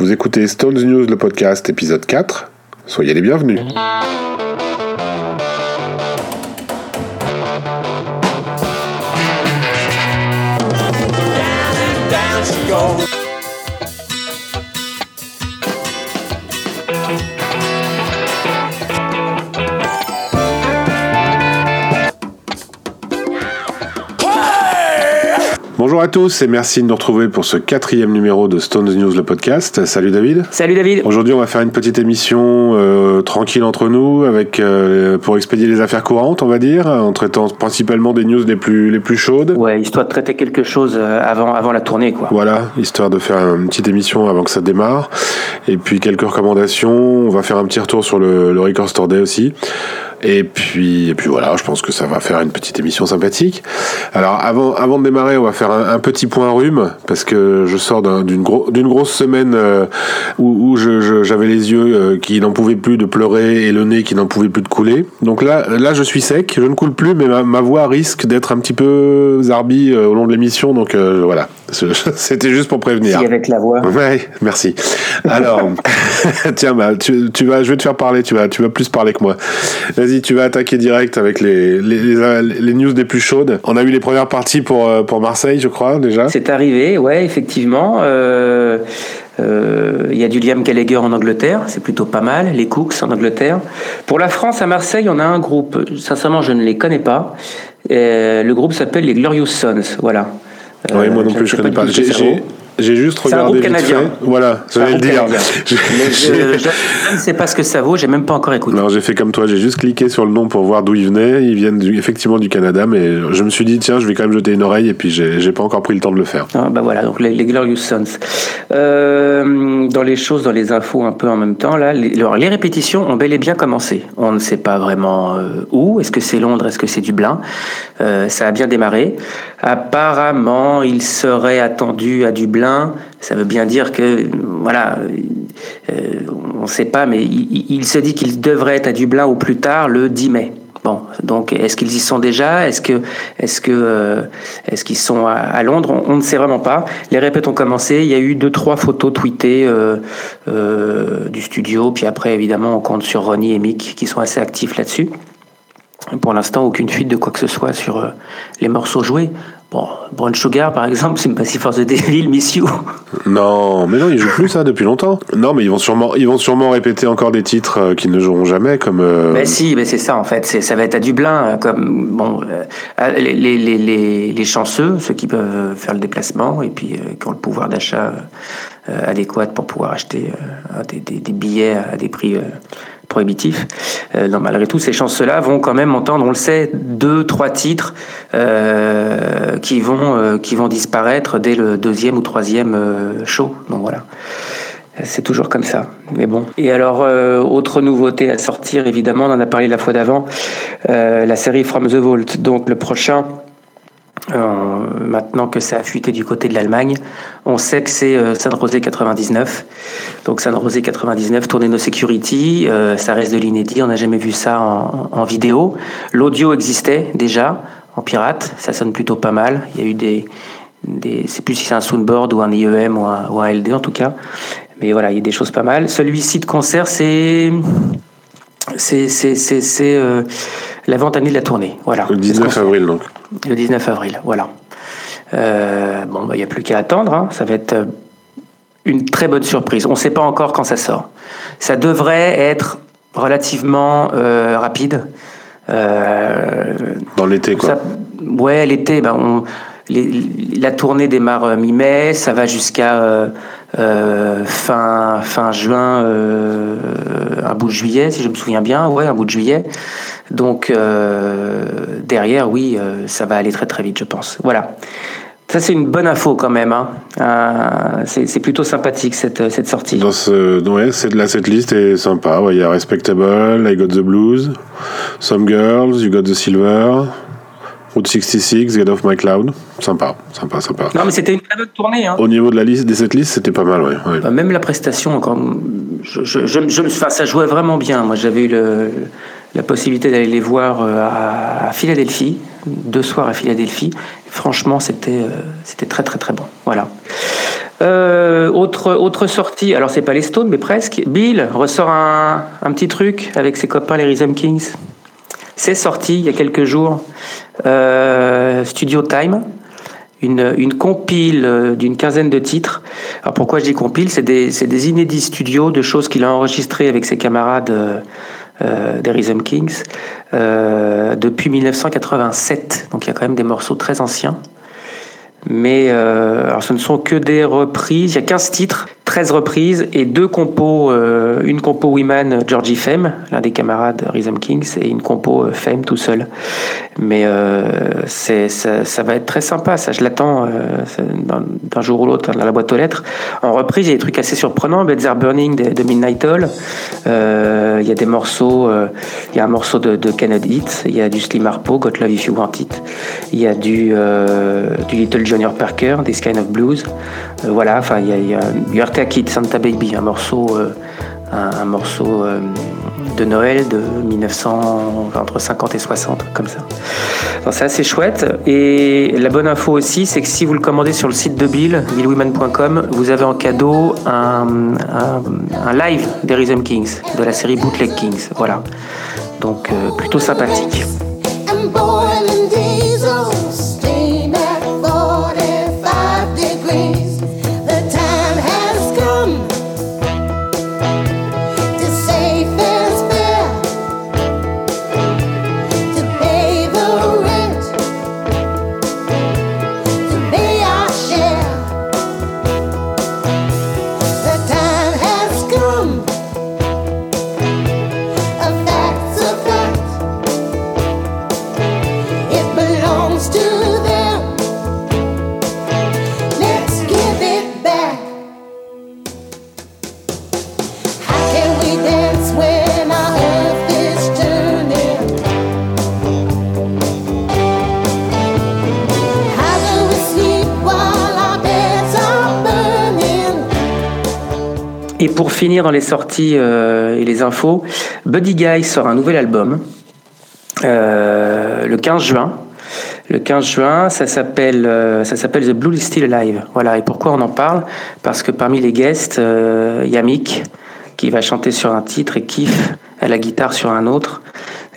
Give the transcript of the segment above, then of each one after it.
Vous écoutez Stones News, le podcast, épisode 4. Soyez les bienvenus. Bonjour à tous et merci de nous retrouver pour ce quatrième numéro de Stones News, le podcast. Salut David. Salut David. Aujourd'hui, on va faire une petite émission euh, tranquille entre nous, avec euh, pour expédier les affaires courantes, on va dire, en traitant principalement des news les plus les plus chaudes. Ouais, histoire de traiter quelque chose euh, avant avant la tournée, quoi. Voilà, histoire de faire une petite émission avant que ça démarre. Et puis quelques recommandations. On va faire un petit retour sur le, le Record Store Day aussi. Et puis, et puis voilà, je pense que ça va faire une petite émission sympathique. Alors avant, avant de démarrer, on va faire un, petit point rhume parce que je sors d'une gros, d'une grosse semaine euh, où, j'avais les yeux euh, qui n'en pouvaient plus de pleurer et le nez qui n'en pouvait plus de couler. Donc là, là, je suis sec, je ne coule plus, mais ma, ma voix risque d'être un petit peu zarbi euh, au long de l'émission. Donc voilà, c'était juste pour prévenir. Si avec la voix. Ouais, merci. Alors, tiens, bah, tu, tu vas, je vais te faire parler. Tu vas, tu vas plus parler que moi. Vas-y, tu vas attaquer direct avec les, les, les, les, news les plus chaudes. On a eu les premières parties pour, pour Marseille, je crois, déjà. C'est arrivé, ouais, effectivement. Euh, euh, il y a du Liam Gallagher en Angleterre, c'est plutôt pas mal. Les Cooks en Angleterre. Pour la France, à Marseille, on a un groupe. Sincèrement, je ne les connais pas. Euh, le groupe s'appelle les Glorious Sons. Voilà. Oui, moi non plus, je ne connais pas. J'ai juste regardé un canadien. Fait. Voilà, j'allais le dire. je, je, ne sais pas ce que ça vaut, j'ai même pas encore écouté. Non, j'ai fait comme toi, j'ai juste cliqué sur le nom pour voir d'où ils venaient. Ils viennent du, effectivement du Canada, mais je me suis dit, tiens, je vais quand même jeter une oreille, et puis j'ai pas encore pris le temps de le faire. Ah, bah voilà, donc les, les Glorious Sons. Euh, dans les choses, dans les infos un peu en même temps, là, les, alors, les répétitions ont bel et bien commencé. On ne sait pas vraiment euh, où. Est-ce que c'est Londres? Est-ce que c'est Dublin? Euh, Ça a bien démarré. Apparemment, il serait attendu à Dublin. Ça veut bien dire que, voilà, euh, on ne sait pas, mais il, se dit qu'il devrait être à Dublin au plus tard le 10 mai. Bon, donc est-ce qu'ils y sont déjà? Est-ce que, est-ce que, euh, est-ce qu'ils sont à, Londres? On, ne sait vraiment pas. Les répètes ont commencé. Il y a eu deux, trois photos tweetées euh, du studio. Puis après, évidemment, on compte sur Ronnie et Mick qui sont assez actifs là-dessus. Pour l'instant, aucune fuite de quoi que ce soit sur euh, les morceaux joués. Bon, Brown Sugar, par exemple, c'est une Passive Force de Devil, Miss You. Non, mais non, ils jouent plus ça depuis longtemps. Non, mais ils vont sûrement, ils vont sûrement répéter encore des titres euh, qu'ils ne joueront jamais, comme. Euh... Ben si, ben c'est ça en fait. Ça va être à Dublin, comme bon, euh, les, les, les, les, chanceux, ceux qui peuvent faire le déplacement et puis euh, qui ont le pouvoir d'achat adéquat pour pouvoir acheter des, des, des, billets à des prix prohibitif. Euh, malgré tout, ces chanceux-là vont quand même entendre, on le sait, deux, trois titres euh, qui vont euh, qui vont disparaître dès le deuxième ou troisième show. Donc voilà. C'est toujours comme ça, mais bon. Et alors, autre nouveauté à sortir, évidemment, on en a parlé la fois d'avant, la série From the Vault. Donc le prochain, euh, maintenant que ça a fuité du côté de l'Allemagne, on sait que c'est euh, San José 99. Donc San José 99, tourné No Security, euh, ça reste de l'inédit, on n'a jamais vu ça en, en vidéo. L'audio existait déjà en pirate, ça sonne plutôt pas mal. Il y a eu des, des c'est plus si c'est un soundboard ou un IEM ou un, ou un LD en tout cas. Mais voilà, il y a des choses pas mal. Celui-ci de concert, c'est c'est c'est c'est euh, la vente année de la tournée. Voilà. Le 19 avril donc. Le 19 avril, voilà. Euh, bon, il bah, n'y a plus qu'à attendre. Hein. Ça va être une très bonne surprise. On ne sait pas encore quand ça sort. Ça devrait être relativement euh, rapide. Euh, Dans l'été, quoi. Ça, ouais, l'été. Ben, on, les, la tournée démarre mi-mai. Ça va jusqu'à euh, fin, fin juin, euh, un bout de juillet, si je me souviens bien, ouais, un bout de juillet. Donc euh, derrière, oui, ça va aller très très vite, je pense. Voilà. Ça, c'est une bonne info quand même. Hein. C'est plutôt sympathique cette, cette sortie. Dans ce, ouais, c'est là, cette liste est sympa. Il y a Respectable, I Got the Blues, Some Girls, You Got the Silver, Route 66, Get Off My Cloud. Sympa, sympa, sympa. Non, mais c'était une très bonne tournée. Hein. Au niveau de la liste, de cette liste, c'était pas mal, ouais. ouais. Bah, même la prestation, encore, je, je, je, je, enfin, ça jouait vraiment bien. Moi, j'avais eu le, la possibilité d'aller les voir euh, à, à Philadelphie, deux soirs à Philadelphie. Franchement, c'était, euh, c'était très, très, très bon. Voilà. autre, autre sortie, alors c'est pas les Stones, mais presque. Bill ressort un, un petit truc avec ses copains les Rhythm Kings. C'est sorti il y a quelques jours. Studio Time une, une compile euh, d'une quinzaine de titres. Alors pourquoi je dis compile? C'est des, des, inédits studios de choses qu'il a enregistrées avec ses camarades euh, euh des Rhythm Kings euh, depuis 1987. Donc il y a quand même des morceaux très anciens. Mais euh, alors ce ne sont que des reprises. Il y a 15 titres, 13 reprises et deux compos. Euh, une compo Women, Georgie Femme, l'un des camarades Rhythm Kings, et une compo euh, Femme tout seul. Mais euh, ça, va être très sympa. Ça, je l'attends euh, d'un jour ou l'autre dans la boîte aux lettres. En reprise, il y a des trucs assez surprenants. Are Burning de, Midnight Hall. Euh, il y a des morceaux. il y a un morceau de, de Kennedy Il y a du Slim Harpo, Got Love If You Want It. Il y a du, Little Junior Parker, This Kind of Blues. Euh, voilà, enfin, il y a, y a Kid, Santa Baby, un morceau, euh, un, morceau euh, de Noël de 1900, entre 50 et 60, comme ça. C'est assez chouette. Et la bonne info aussi, c'est que si vous le commandez sur le site de Bill, billwomen.com, vous avez en cadeau un, un, live des Rhythm Kings, de la série Bootleg Kings. Voilà. Donc plutôt sympathique. Pour finir dans les sorties euh, et les infos, Buddy Guy sort un nouvel album euh, le 15 juin. Le 15 juin, ça s'appelle euh, ça s'appelle The Blue is Still Alive. Voilà. Et pourquoi on en parle? Parce que parmi les guests, il qui va chanter sur un titre et Keith à la guitare sur un autre.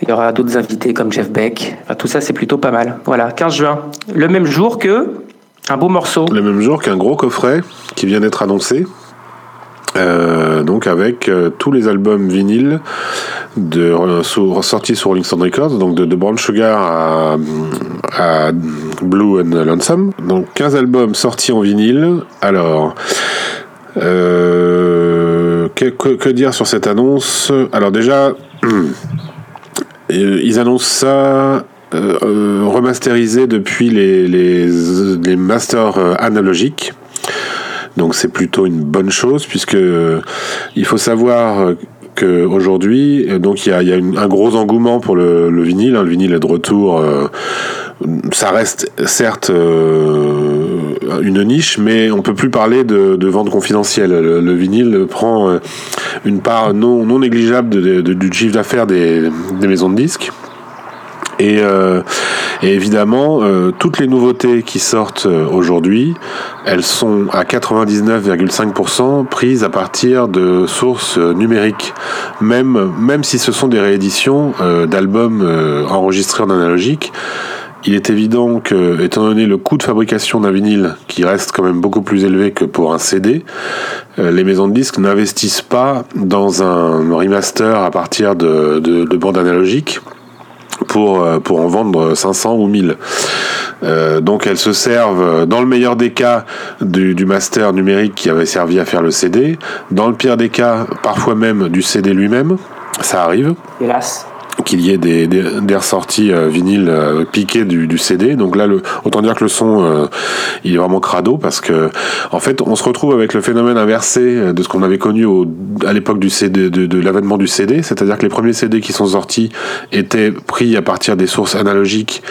Il y aura d'autres invités comme Jeff Beck. tout ça, c'est plutôt pas mal. Voilà, 15 juin. Le même jour que un beau morceau. Le même jour qu'un gros coffret qui vient d'être annoncé. Euh, donc avec euh, tous les albums vinyles de ressortis sur Rolling Stone Records, donc de, de Brown Sugar à, Blue and Lonesome. Donc 15 albums sortis en vinyle. Alors, euh, que, dire sur cette annonce? Alors déjà, ils annoncent ça remasterisé depuis les masters analogiques. Donc c'est plutôt une bonne chose puisque euh, il faut savoir euh, qu'aujourd'hui, euh, donc il y a, un gros engouement pour le, le vinyle. Hein. Le vinyle est de retour. ça reste certes une niche, mais on peut plus parler de, vente confidentielle. Le, vinyle prend une part non, non négligeable du chiffre d'affaires des maisons de disques. Et, euh, et, évidemment, euh, toutes les nouveautés qui sortent euh, aujourd'hui, elles sont à 99,5% prises à partir de sources numériques, même, même si ce sont des rééditions d'albums enregistrés en analogique. Il est évident que, étant donné le coût de fabrication d'un vinyle, qui reste quand même beaucoup plus élevé que pour un CD, les maisons de disques n'investissent pas dans un remaster à partir de, de bandes analogiques pour, euh, pour en vendre 500 ou 1000. Euh, donc elles se servent, dans le meilleur des cas, du, master numérique qui avait servi à faire le CD, dans le pire des cas, parfois même du CD lui-même. Ça arrive. Hélas qu'il y ait des, ressorties euh, vinyles euh, piquées du, CD. Donc là, autant dire que le son, euh, il est vraiment crado parce que, en fait, on se retrouve avec le phénomène inversé de ce qu'on avait connu à l'époque du CD, de l'avènement du CD. C'est-à-dire que les premiers CD qui sont sortis étaient pris à partir des sources analogiques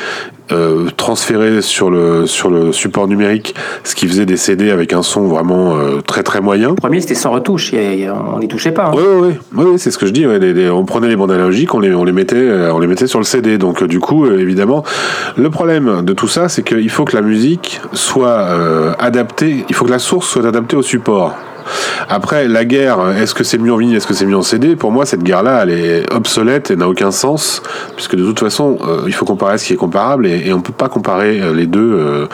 euh, transférer sur le, sur le support numérique ce qui faisait des CD avec un son vraiment euh, très très moyen. Le premier c'était sans retouche, on n'y touchait pas. Oui, oui, oui, c'est ce que je dis. on prenait les bandes analogiques, on les, on les, mettait, on les mettait sur le CD. Donc du coup, évidemment, le problème de tout ça, c'est qu'il faut que la musique soit adaptée, il faut que la source soit adaptée au support. Après, la guerre, est-ce que c'est mieux en vinyle, est-ce que c'est mieux en CD Pour moi, cette guerre-là, elle est obsolète et n'a aucun sens, puisque de toute façon, euh, il faut comparer ce qui est comparable et, on on peut pas comparer euh, les deux. euh,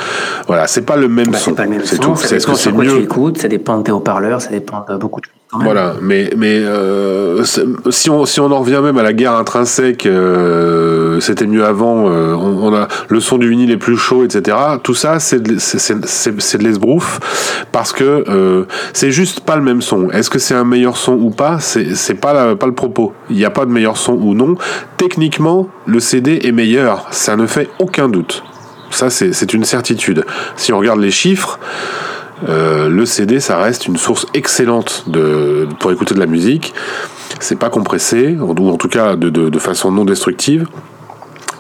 voilà, c'est pas le même bah, son. C'est tout. Ça dépend ce que c'est mieux? tu écoutes, ça dépend de tes haut-parleurs, ça dépend de beaucoup de choses. Voilà, mais mais euh, si on si on en revient même à la guerre intrinsèque, euh, c'était mieux avant. Euh, on, a le son du vinyle est plus chaud, etc. Tout ça, c'est c'est de l'esbrouf parce que c'est juste pas le même son. Est-ce que c'est un meilleur son ou pas? C'est pas pas le propos. Il n'y a pas de meilleur son ou non. Techniquement, le CD est meilleur. Ça ne fait aucun doute. Ça, c'est une certitude. Si on regarde les chiffres. Euh, le CD, ça reste une source excellente pour écouter de la musique. C'est pas compressé, ou en tout cas de, façon non destructive.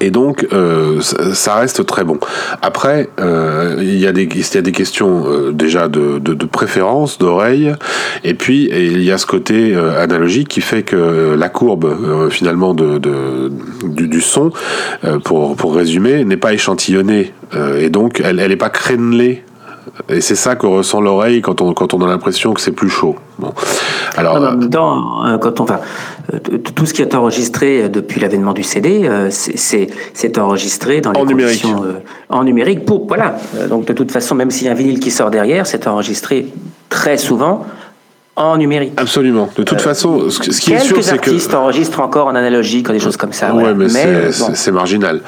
Et donc, euh, ça reste très bon. Après, euh, il, y a des, questions déjà de, préférence, d'oreille, et puis il y a ce côté analogique qui fait que la courbe, finalement, du, son, pour résumer, n'est pas échantillonnée. et donc, elle n'est pas crénelée et c'est ça que ressent l'oreille quand on, quand on a l'impression que c'est plus chaud. Bon. Alors, dans, euh, quand on va, euh, tout ce qui est enregistré euh, depuis l'avènement du CD, c'est enregistré dans les en numérique. en numérique. Pour, voilà. Donc de toute façon, même s'il y a un vinyle qui sort derrière, c'est enregistré très souvent en numérique. Absolument. De toute euh, façon, ce, qui est sûr, c'est que... artistes enregistrent encore en analogique, des choses comme ça. Ouais, mais, c'est marginal.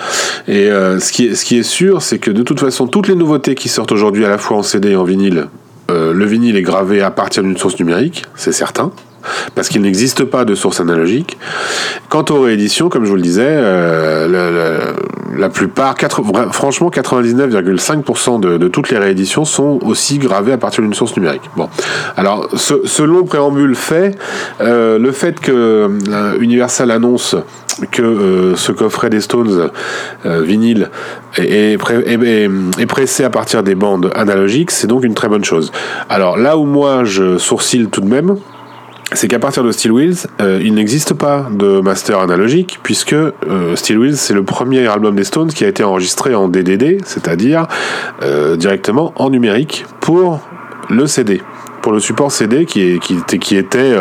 Et euh, ce, qui est, ce qui est sûr, c'est que de toute façon, toutes les nouveautés qui sortent aujourd'hui à la fois en CD et en vinyle, euh, le vinyle est gravé à partir d'une source numérique, c'est certain parce qu'il n'existe pas de source analogique. Quant aux rééditions, comme je vous le disais, euh, la plupart, franchement, 99,5% de, toutes les rééditions sont aussi gravées à partir d'une source numérique. Bon, alors ce, long préambule fait, euh, le fait que euh, Universal annonce que ce coffret des Stones vinyle est, est, pressé à partir des bandes analogiques, c'est donc une très bonne chose. Alors là où moi je sourcille tout de même, c'est qu'à partir de Steel Wheels, euh, il n'existe pas de master analogique, puisque euh, Steel Wheels, c'est le premier album des Stones qui a été enregistré en DDD, c'est-à-dire euh, directement en numérique pour le CD pour le support CD qui, était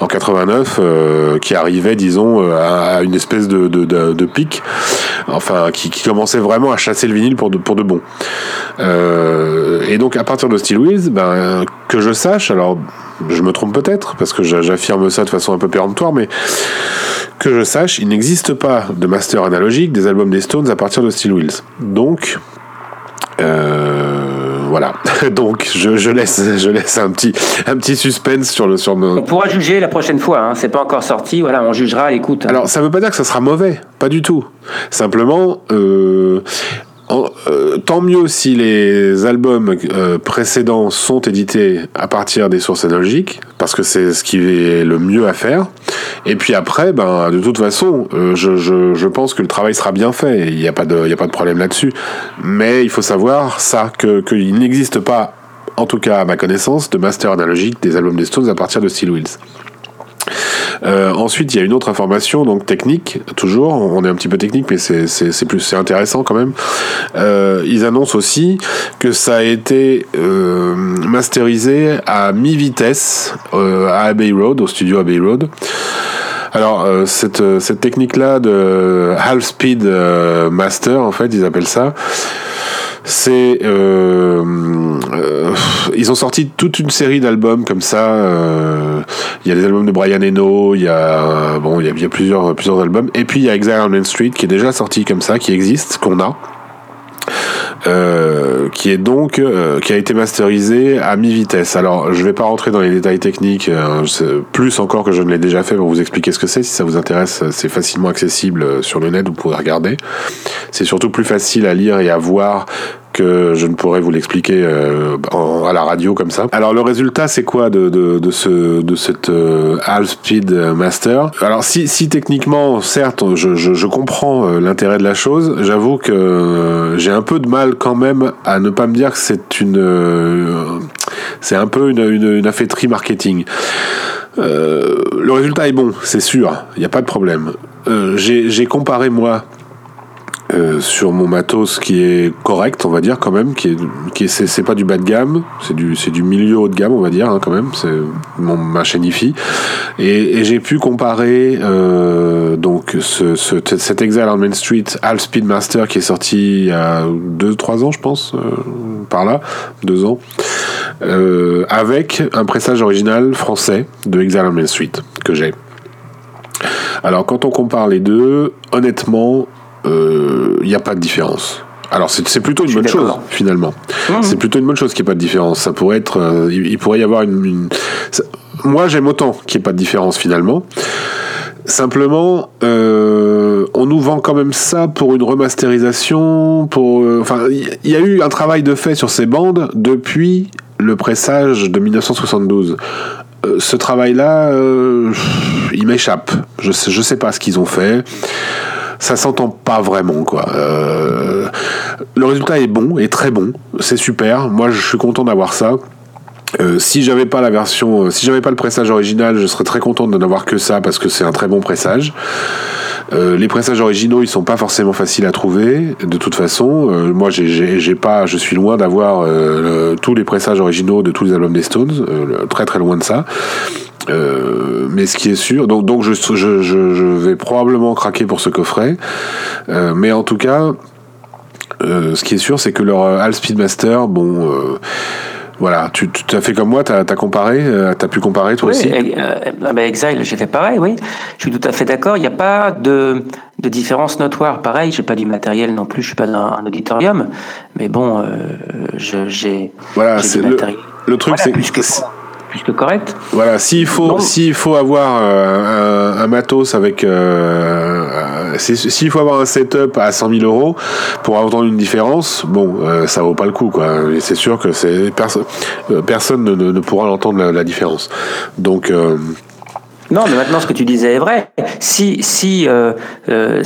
en 89, euh, qui arrivait, disons, à, une espèce de, pic, enfin, qui, commençait vraiment à chasser le vinyle pour de, pour bon. et donc, à partir de Steel Wheels, ben, que je sache, alors je me trompe peut-être, parce que j'affirme ça de façon un peu péremptoire, mais que je sache, il n'existe pas de master analogique des albums des Stones à partir de Steel Wheels. Donc, euh, voilà. Donc je, je, laisse, je laisse un petit, un petit suspense sur le sur On pourra juger la prochaine fois. Hein. C'est pas encore sorti. Voilà, on jugera à l'écoute. Alors ça veut pas dire que ça sera mauvais, pas du tout. Simplement. Euh, euh, tant mieux si les albums euh, précédents sont édités à partir des sources analogiques, parce que c'est ce qui est le mieux à faire. Et puis après, ben, de toute façon, euh, je, je, pense que le travail sera bien fait. Il n'y a, pas de, a pas de problème là-dessus. Mais il faut savoir ça, qu'il n'existe pas, en tout cas à ma connaissance, de master analogique des albums des Stones à partir de Steel Wheels. Euh, ensuite, il y a une autre information, donc technique, toujours. On est un petit peu technique, mais c'est plus c'est intéressant quand même. Euh, ils annoncent aussi que ça a été euh, masterisé à mi-vitesse à Abbey Road, au studio Abbey Road. Alors cette, cette technique-là de half speed master, en fait, ils appellent ça c'est ont sorti toute une série d'albums comme ça. Euh, il y a des albums de Brian Eno, il y a bon, il y a, plusieurs plusieurs albums. Et puis il y a Exile on Main Street qui est déjà sorti comme ça, qui existe, qu'on a. Euh, qui est donc euh, qui a été masterisé à mi-vitesse. Alors, je vais pas rentrer dans les détails techniques, euh, plus encore que je ne l'ai déjà fait pour vous expliquer ce que c'est. Si ça vous intéresse, c'est facilement accessible sur le net, vous pouvez regarder. C'est surtout plus facile à lire et à voir que je ne pourrais vous l'expliquer euh, à la radio comme ça. Alors le résultat c'est quoi de, de, de ce de cette euh, Half Speed Master? Alors si, si techniquement certes je, je, comprends euh, l'intérêt de la chose, j'avoue que euh, j'ai un peu de mal quand même à ne pas me dire que c'est une euh, c'est un peu une, une, marketing. Euh, le résultat est bon, c'est sûr, il n'y a pas de problème. Euh, j'ai comparé moi euh, sur mon matos qui est correct, on va dire quand même, qui est, qui est, c'est, pas du bas de gamme, c'est du, c'est du milieu haut de gamme, on va dire hein, quand même. C'est mon ma chaîne IFI et, j'ai pu comparer euh, donc ce, ce, cet Exile on Main Street Half Speed Master qui est sorti il y a 2-3 ans, je pense, euh, par là, 2 ans, avec un pressage original français de Exile on Main Street que j'ai. Alors quand on compare les deux, honnêtement, il n'y a pas de différence. Alors c'est c'est plutôt une bonne chose finalement. C'est plutôt une bonne chose qu'il n'y ait pas de différence. Ça pourrait être, euh, il, pourrait y avoir une. une- ça- moi j'aime autant qu'il n'y ait pas de différence finalement. Simplement, euh, on nous vend quand même ça pour une remasterisation. Pour, euh, enfin, il y- il y a eu un travail de fait sur ces bandes depuis le pressage de 1972. Euh, ce travail-là, euh, il m'échappe. Je sais, je sais pas ce qu'ils ont fait ça s'entend pas vraiment quoi. Euh, le résultat est bon, est très bon, c'est super. Moi, je suis content d'avoir ça. Euh, si j'avais pas la version, euh, si j'avais pas le pressage original, je serais très content de n'avoir que ça parce que c'est un très bon pressage. Euh, les pressages originaux, ils sont pas forcément faciles à trouver. De toute façon, Euh, moi, j'ai- pas, je suis loin d'avoir euh, tous les pressages originaux de tous les albums des Stones, très très loin de ça. Mais ce qui est sûr, donc, je, vais probablement craquer pour ce coffret. Mais en tout cas, ce qui est sûr, c'est que leur All Speedmaster, bon, voilà, tu, tu as fait comme moi, tu as, comparé, euh, tu as pu comparer toi Oui, aussi euh, ben, Exile, j'ai fait pareil, oui. Je suis tout à fait d'accord. Il n'y a pas de, de différence notoire. Pareil, j'ai pas du matériel non plus, je suis pas dans un auditorium. Mais bon, euh, je- j'ai Voilà, c'est le, le truc, Voilà, c'est plus que, correct. Voilà, s'il faut, s'il faut avoir euh, un, un matos avec, euh, euh, si- s'il faut avoir un setup à 100 000 euros pour entendre une différence, bon, euh, ça vaut pas le coup, quoi. C'est sûr que c'est perso- personne ne, ne- ne pourra l'entendre la, la différence. Donc, euh, Non, mais maintenant, ce que tu disais est vrai. Si, si euh, euh,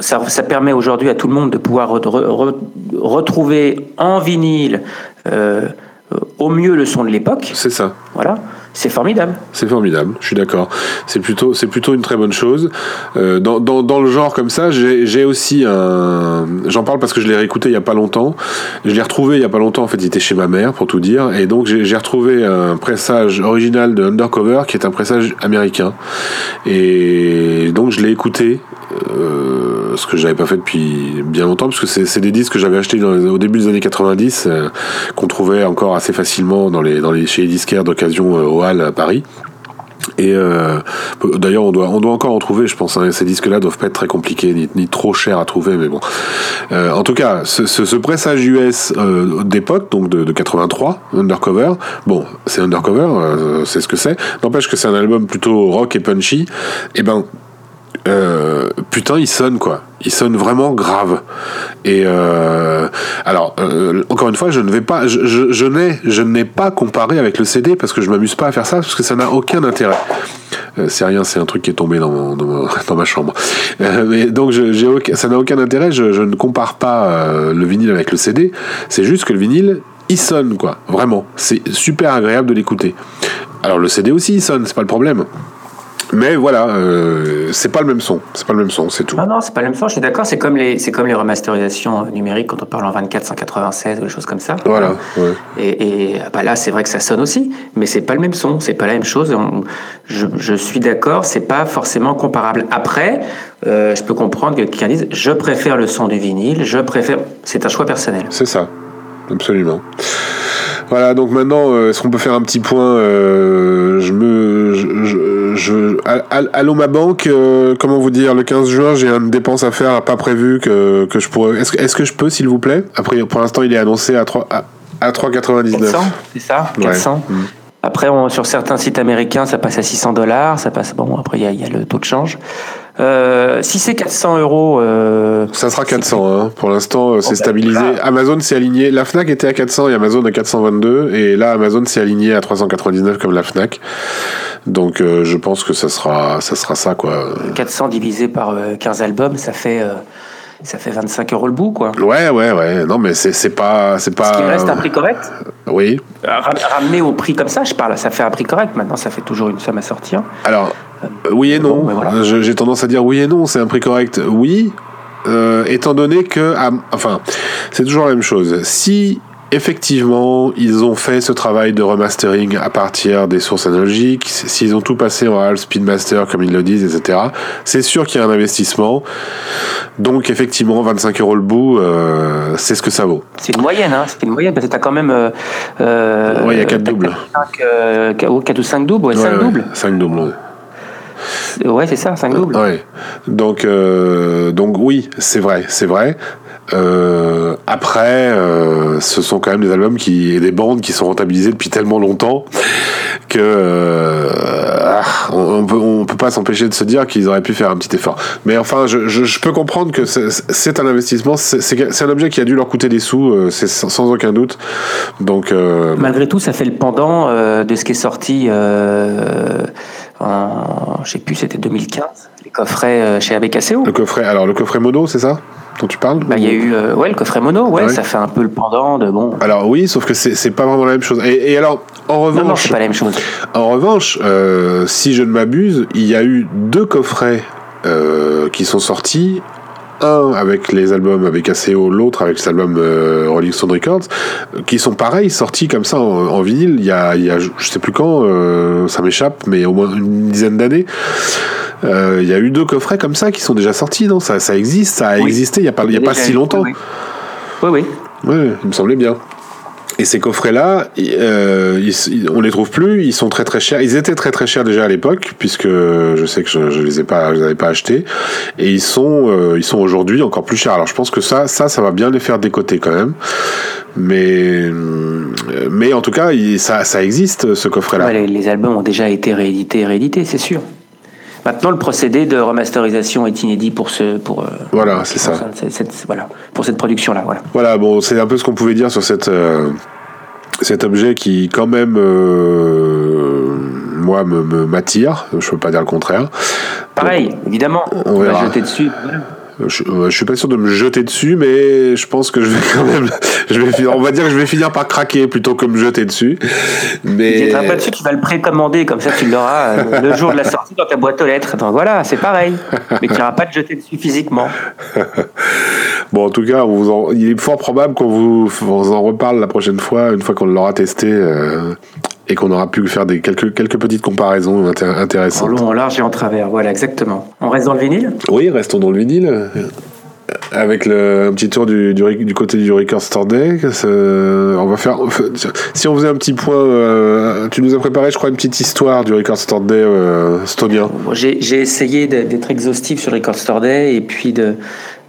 ça, ça permet aujourd'hui à tout le monde de pouvoir re- re- retrouver en vinyle euh, au mieux le son de l'époque, c'est ça. voilà, c'est formidable. C'est formidable, je suis d'accord. C'est plutôt, c'est plutôt une très bonne chose. Euh, dans, dans, dans le genre comme ça, j'ai aussi un. J'en parle parce que je l'ai réécouté il y a pas longtemps. Je l'ai retrouvé il y a pas longtemps. En fait, il était chez ma mère pour tout dire, et donc j'ai j'ai retrouvé un pressage original de Undercover qui est un pressage américain. Et donc je l'ai écouté. Euh, ce que j'avais pas fait depuis bien longtemps parce que c'est des disques que j'avais achetés au début des années 90 euh, qu'on trouvait encore assez facilement dans les dans les chez les disquaires d'occasion euh, au Hall à Paris et euh, d'ailleurs, on doit, on doit encore en trouver, je pense. hein. Ces disques-là doivent pas être très compliqués ni, trop chers à trouver, mais bon. Euh, en tout cas, ce, pressage US euh, d'époque, donc de, de 83, Undercover. Bon, c'est Undercover, c'est ce que c'est. N'empêche que c'est un album plutôt rock et punchy. Et ben, euh, putain, il sonne quoi. Il sonne vraiment grave. Et euh, alors, euh, encore une fois, je ne vais pas, je, n'ai, pas comparé avec le CD parce que je m'amuse pas à faire ça parce que ça n'a aucun intérêt. C'est rien, c'est un truc qui est tombé dans, dans, ma chambre. Mais donc, ça n'a aucun intérêt. Je, ne compare pas le vinyle avec le CD. C'est juste que le vinyle, il sonne quoi. Vraiment, c'est super agréable de l'écouter. Alors le CD aussi, il sonne, c'est pas le problème. Mais voilà, euh, c'est pas le même son. C'est pas le même son, c'est tout. Non, non, c'est pas le même son, je suis d'accord. C'est comme les, c'est comme les remasterisations numériques quand on parle en 24, 196 ou des choses comme ça. Voilà. ouais. Et, et, bah là, c'est vrai que ça sonne aussi, mais c'est pas le même son, c'est pas la même chose. On- je, je suis d'accord, c'est pas forcément comparable. Après, euh, je peux comprendre que quelqu'un dise, je préfère le son du vinyle, je préfère. C'est un choix personnel. C'est ça, absolument. Voilà, donc maintenant, euh, est-ce qu'on peut faire un petit point euh, Je me, je, je, je- Al- Al- allô ma banque. euh, comment vous dire Le 15 juin, j'ai une dépense à faire, pas prévu que que je pourrais. Est-ce que je peux, s'il vous plaît? Après, pour l'instant, il est annoncé à 3 à, à 3,99. 400, c'est ça? Ouais. 400. Mm. Après, on- sur certains sites américains, ça passe à 600 dollars. Ça passe. Bon, après, il y, a- il y a le taux de change. Euh, si c'est 400 euros. Euh, ça sera 400. Hein. Pour l'instant, euh, c'est ben, stabilisé. Amazon s'est aligné. La Fnac était à 400 et Amazon à 422. Et là, Amazon s'est aligné à 399 comme la Fnac. Donc, je pense que ça sera, ça sera ça, quoi. 400 divisé par 15 albums, ça fait ça fait 25 euros le bout, quoi. Ouais, ouais, ouais. Non, mais c'est pas. C'est pas... Ce qui reste un prix correct Oui. Ramener au prix comme ça, je parle, ça fait un prix correct. Maintenant, ça fait toujours une somme à sortir. Alors, euh, oui et non. J'ai tendance à dire oui et non. C'est un prix correct, oui. Euh, étant donné que. enfin, c'est toujours la même chose. Si effectivement, ils ont fait ce travail de remastering à partir des sources analogiques. S'ils ont tout passé en Half Speedmaster, comme ils le disent, etc., c'est sûr qu'il y a un investissement. Donc, effectivement, 25 euros le bout, euh, c'est ce que ça vaut. C'est une moyenne, hein. C'est une moyenne, parce que t'as quand même. Euh, euh ouais, il y a 4 doubles. 4, ou 5 doubles, ouais, 5 doubles. 5 doubles, ouais. c'est ça, 5 doubles. Ouais. Donc, euh, donc oui, c'est vrai, c'est vrai. Euh, après, euh, ce sont quand même des albums qui et des bandes qui sont rentabilisées depuis tellement longtemps que euh, ah, on, peut, on peut pas s'empêcher de se dire qu'ils auraient pu faire un petit effort. Mais enfin, je, je, peux comprendre que c'est un investissement, c'est un objet qui a dû leur coûter des sous, c'est sans, aucun doute. Donc malgré tout, ça fait le pendant de ce qui est sorti en, je sais plus, c'était 2015, les coffrets chez ABKCO. Le coffret, alors le coffret mono, c'est ça dont tu parles? Bah, Il y a eu euh, ouais, le coffret mono, ouais, ça fait un peu le pendant de bon. Alors oui, sauf que c'est pas vraiment la même chose. Et, alors, en revanche. Non, non c'est pas la même chose. En revanche, euh, si je ne m'abuse, il y a eu deux coffrets euh, qui sont sortis un avec les albums avec ACO, l'autre avec l'album euh, Rolling Stone Records, qui sont pareils, sortis comme ça en, vinyle, il y, a, il y a, je sais plus quand, euh, ça m'échappe, mais au moins une dizaine d'années. Euh, il y a eu deux coffrets comme ça qui sont déjà sortis, non? Ça, ça existe, ça a existé il n'y a pas, il y a pas si longtemps. Oui, oui. oui. oui il me semblait bien. Et ces coffrets-là, euh, on les trouve plus. Ils sont très très chers. Ils étaient très très chers déjà à l'époque, puisque je sais que je, je les ai pas, je les avais pas achetés. Et ils sont, euh, ils sont aujourd'hui encore plus chers. Alors je pense que ça, ça, ça va bien les faire décoter quand même. Mais, mais en tout cas, ça, ça existe ce coffret-là. les, albums ont déjà été réédités, réédités, c'est sûr. Maintenant, le procédé de remasterisation est inédit pour ce, pour. Euh, voilà, c'est ça. voilà, pour cette production-là, voilà. Voilà, bon, c'est un peu ce qu'on pouvait dire sur cette, euh, cet objet qui, quand même, euh, moi, me m'attire. Je peux pas dire le contraire. Pareil, évidemment. On, va jeter dessus. Je, je, suis pas sûr de me jeter dessus, mais je pense que je vais quand même. Je vais, on va dire que je vais finir par craquer plutôt que me jeter dessus. Mais. pas dessus, tu vas le précommander, comme ça tu l'auras euh, le jour de la sortie dans ta boîte aux lettres. Donc voilà, c'est pareil. Mais tu n'iras pas te jeter dessus physiquement. bon, en tout cas, vous en, il est fort probable qu'on vous, vous, en reparle la prochaine fois, une fois qu'on l'aura testé. Euh, et qu'on aura pu faire des quelques, quelques petites comparaisons intéressantes. En long, en large et en travers, voilà, exactement. On reste dans le vinyle? Oui, restons dans le vinyle. Avec le, un petit tour du, du, côté du Record Store Day, on va faire. Si on faisait un petit point, euh, tu nous as préparé, je crois, une petite histoire du Record Store Day euh, estonien. J'ai essayé d'être exhaustif sur le Record Store Day et puis de,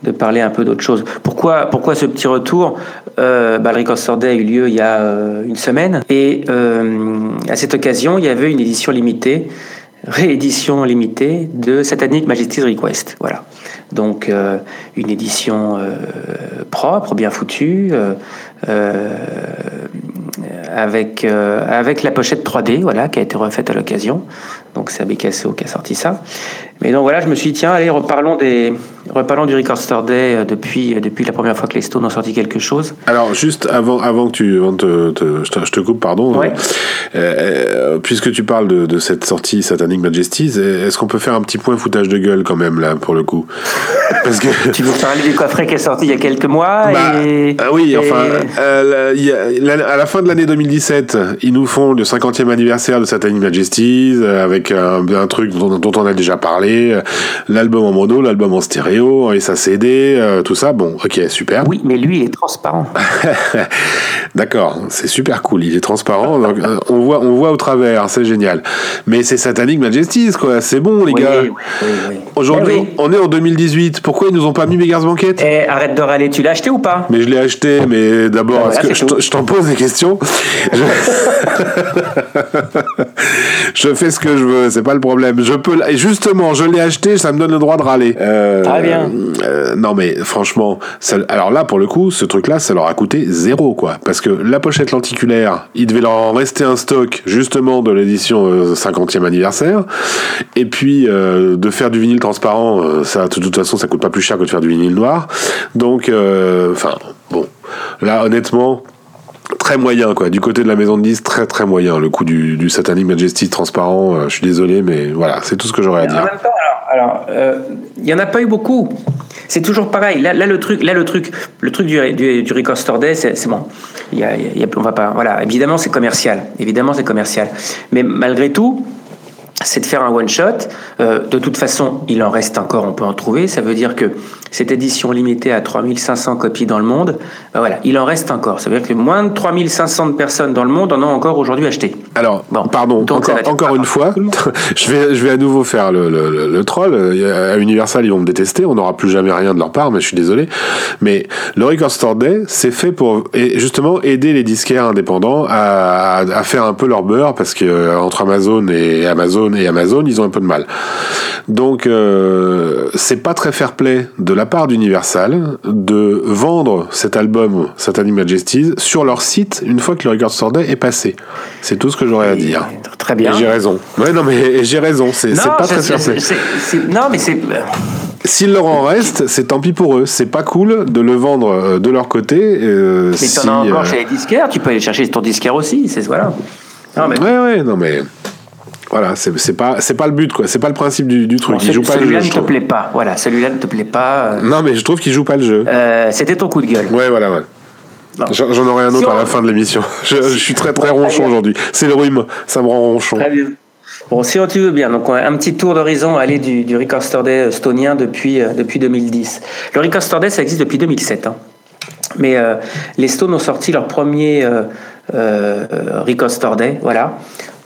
de parler un peu d'autre chose. Pourquoi, pourquoi ce petit retour euh, bah, Le Record a eu lieu il y a euh, une semaine et euh, à cette occasion, il y avait une édition limitée, réédition limitée de Satanic Majesty's Request. Voilà. Donc euh, une édition propre, bien foutue, avec, avec la pochette 3D, voilà, qui a été refaite à l'occasion. Donc c'est ABKSO qui a sorti ça. Mais donc voilà, je me suis dit, tiens, allez, reparlons, des, reparlons du Record Store Day euh, depuis, euh, depuis la première fois que les Stones ont sorti quelque chose. Alors, juste avant, avant que tu. Avant te, je, te, coupe, pardon. Euh, puisque tu parles de, de, cette sortie Satanic Majesties, est-ce qu'on peut faire un petit point foutage de gueule quand même, là, pour le coup? Parce que... Tu veux parler du coffret qui est sorti il y a quelques mois bah, et, Oui, enfin, à la fin de l'année 2017, ils nous font le 50e anniversaire de Satanic Majesties avec un, un truc dont, dont on a déjà parlé euh, l'album en mono, l'album en stéréo, et SACD, euh, tout ça. Bon, ok, super. Oui, mais lui, il est transparent. D'accord, c'est super cool. Il est transparent, euh, on voit, on voit au travers, c'est génial. Mais c'est Satanic Majesties, quoi. C'est bon, les gars. Aujourd'hui, eh on est en 2018. Pourquoi ils nous ont pas mis Beggars Banquet Eh, arrête de râler. Tu l'as acheté ou pas? Mais je l'ai acheté. Mais d'abord, je t'en pose des questions je... je... fais ce que je veux. C'est pas le problème. Je peux, et justement, je l'ai acheté, ça me donne le droit de râler. Euh, Très bien. euh, non, mais franchement, ça- alors là, pour le coup, ce truc-là, ça leur a coûté zéro, quoi. Parce que la pochette lenticulaire, il devait leur en rester un stock, justement, de l'édition euh, 50e anniversaire. Et puis, euh, de faire du vinyle transparent, euh, ça, de toute façon, ça coûte pas plus cher que de faire du vinyle noir. Donc, euh, enfin, bon. Là, honnêtement, très moyen quoi du côté de la maison de 10 très très moyen le coup du, du Satanic Majesty transparent euh, je suis désolé mais voilà c'est tout ce que j'aurais à En dire même temps, alors, alors, euh, il y en a pas eu beaucoup. C'est toujours pareil. Là, là, le truc, là, le truc, le truc du, du, du Record Store Day, c'est bon. Il y a, il y a- on va pas. Voilà. Évidemment, c'est commercial. Évidemment, c'est commercial. Mais malgré tout, c'est de faire un one shot. Euh, de toute façon, il en reste encore. On peut en trouver. Ça veut dire que cette édition limitée à 3500 copies dans le monde, ben voilà, il en reste encore. Ça veut dire que moins de 3500 personnes dans le monde en ont encore aujourd'hui acheté. alors Bon. pardon Donc, encore, une fois je vais je vais à nouveau faire le, le, le- le troll Euh, à Universal ils vont me détester on n'aura plus jamais rien de leur part mais je suis désolé mais le Record Store Day c'est fait pour justement aider les disquaires indépendants à, à faire un peu leur beurre parce que euh, entre Amazon et Amazon et Amazon ils ont un peu de mal donc euh, c'est pas très fair play de la part d'Universal de vendre cet album Satanic Majesties sur leur site une fois que le Record Store Day est passé c'est tout ce que j'aurais à dire Très bien. j'ai raison ouais non mais j'ai raison c'est pas très fair c'est- play c'est- c'est- non, mais c'est. s'il leur en reste c'est tant pis pour eux c'est pas cool de le vendre euh, de leur côté euh, Mais si, t'en as encore euh, chez les disquaires, tu peux aller chercher ton disquaire aussi, c'est voilà. Non, mais ouais ouais non mais voilà c'est pas c'est pas le but quoi c'est pas le principe du, du truc il joue pas le celui-là ne te plaît pas. Voilà, celui-là ne te plaît pas. euh, non mais je trouve qu'il joue pas le jeu euh, C'était ton coup de gueule. Ouais, voilà, ouais. J'en aurai un Si autre on- à la fin de l'émission. Je, je suis très très ronchon aujourd'hui. C'est le rhume, ça me rend ronchon. Très bien. Bon, si tu veux bien, donc un petit tour d'horizon aller du, du Record Store Day estonien depuis, euh, depuis 2010. Le Record Store Day, ça existe depuis 2007. hein. Mais les Stones ont sorti leur premier euh, euh, Record Store Day, voilà,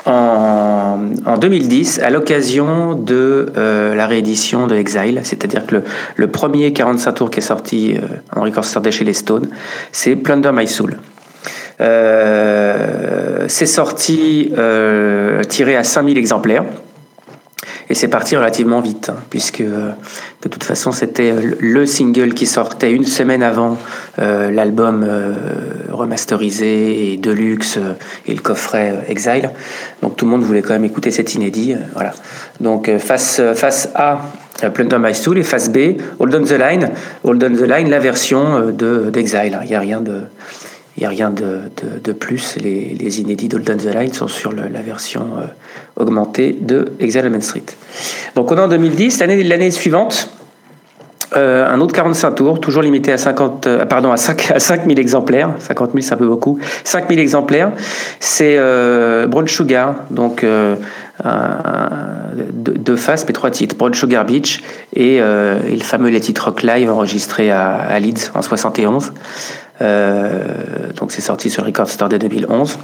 en, en 2010, à l'occasion de euh, la réédition de Exile. C'est-à-dire que le, le premier 45 tours qui est sorti euh, en Record Day chez les Stones, c'est Plunder My Soul. Euh, c'est sorti euh, tiré à 5000 exemplaires. Et c'est parti relativement vite, hein, puisque euh, de toute façon c'était le single qui sortait une semaine avant euh, l'album euh, remasterisé et deluxe euh, et le coffret euh, Exile. Donc tout le monde voulait quand même écouter cet inédit. euh, voilà. Donc euh, face, euh, face A, euh, Plunder My Soul et face B, Hold on the Line. Hold on the Line, la version euh, de d'Exile. Il n'y a rien de. Il n'y a rien de, de, plus. Les, les inédits d'Holden the Line sont sur la version euh, augmentée de Exile on Main Street. Donc on est en 2010. L'année, suivante, euh, un autre 45 tours, toujours limité à 50, euh, pardon, à 5, à 5000 exemplaires. 50 000, c'est un peu beaucoup. 5000 exemplaires. C'est euh, Brown Sugar, donc deux, faces, mais trois titres. Brown Sugar Beach et, et le fameux Let It Rock Live enregistré à, à Leeds en 71. Euh, donc c'est sorti sur Record Store Day 2011.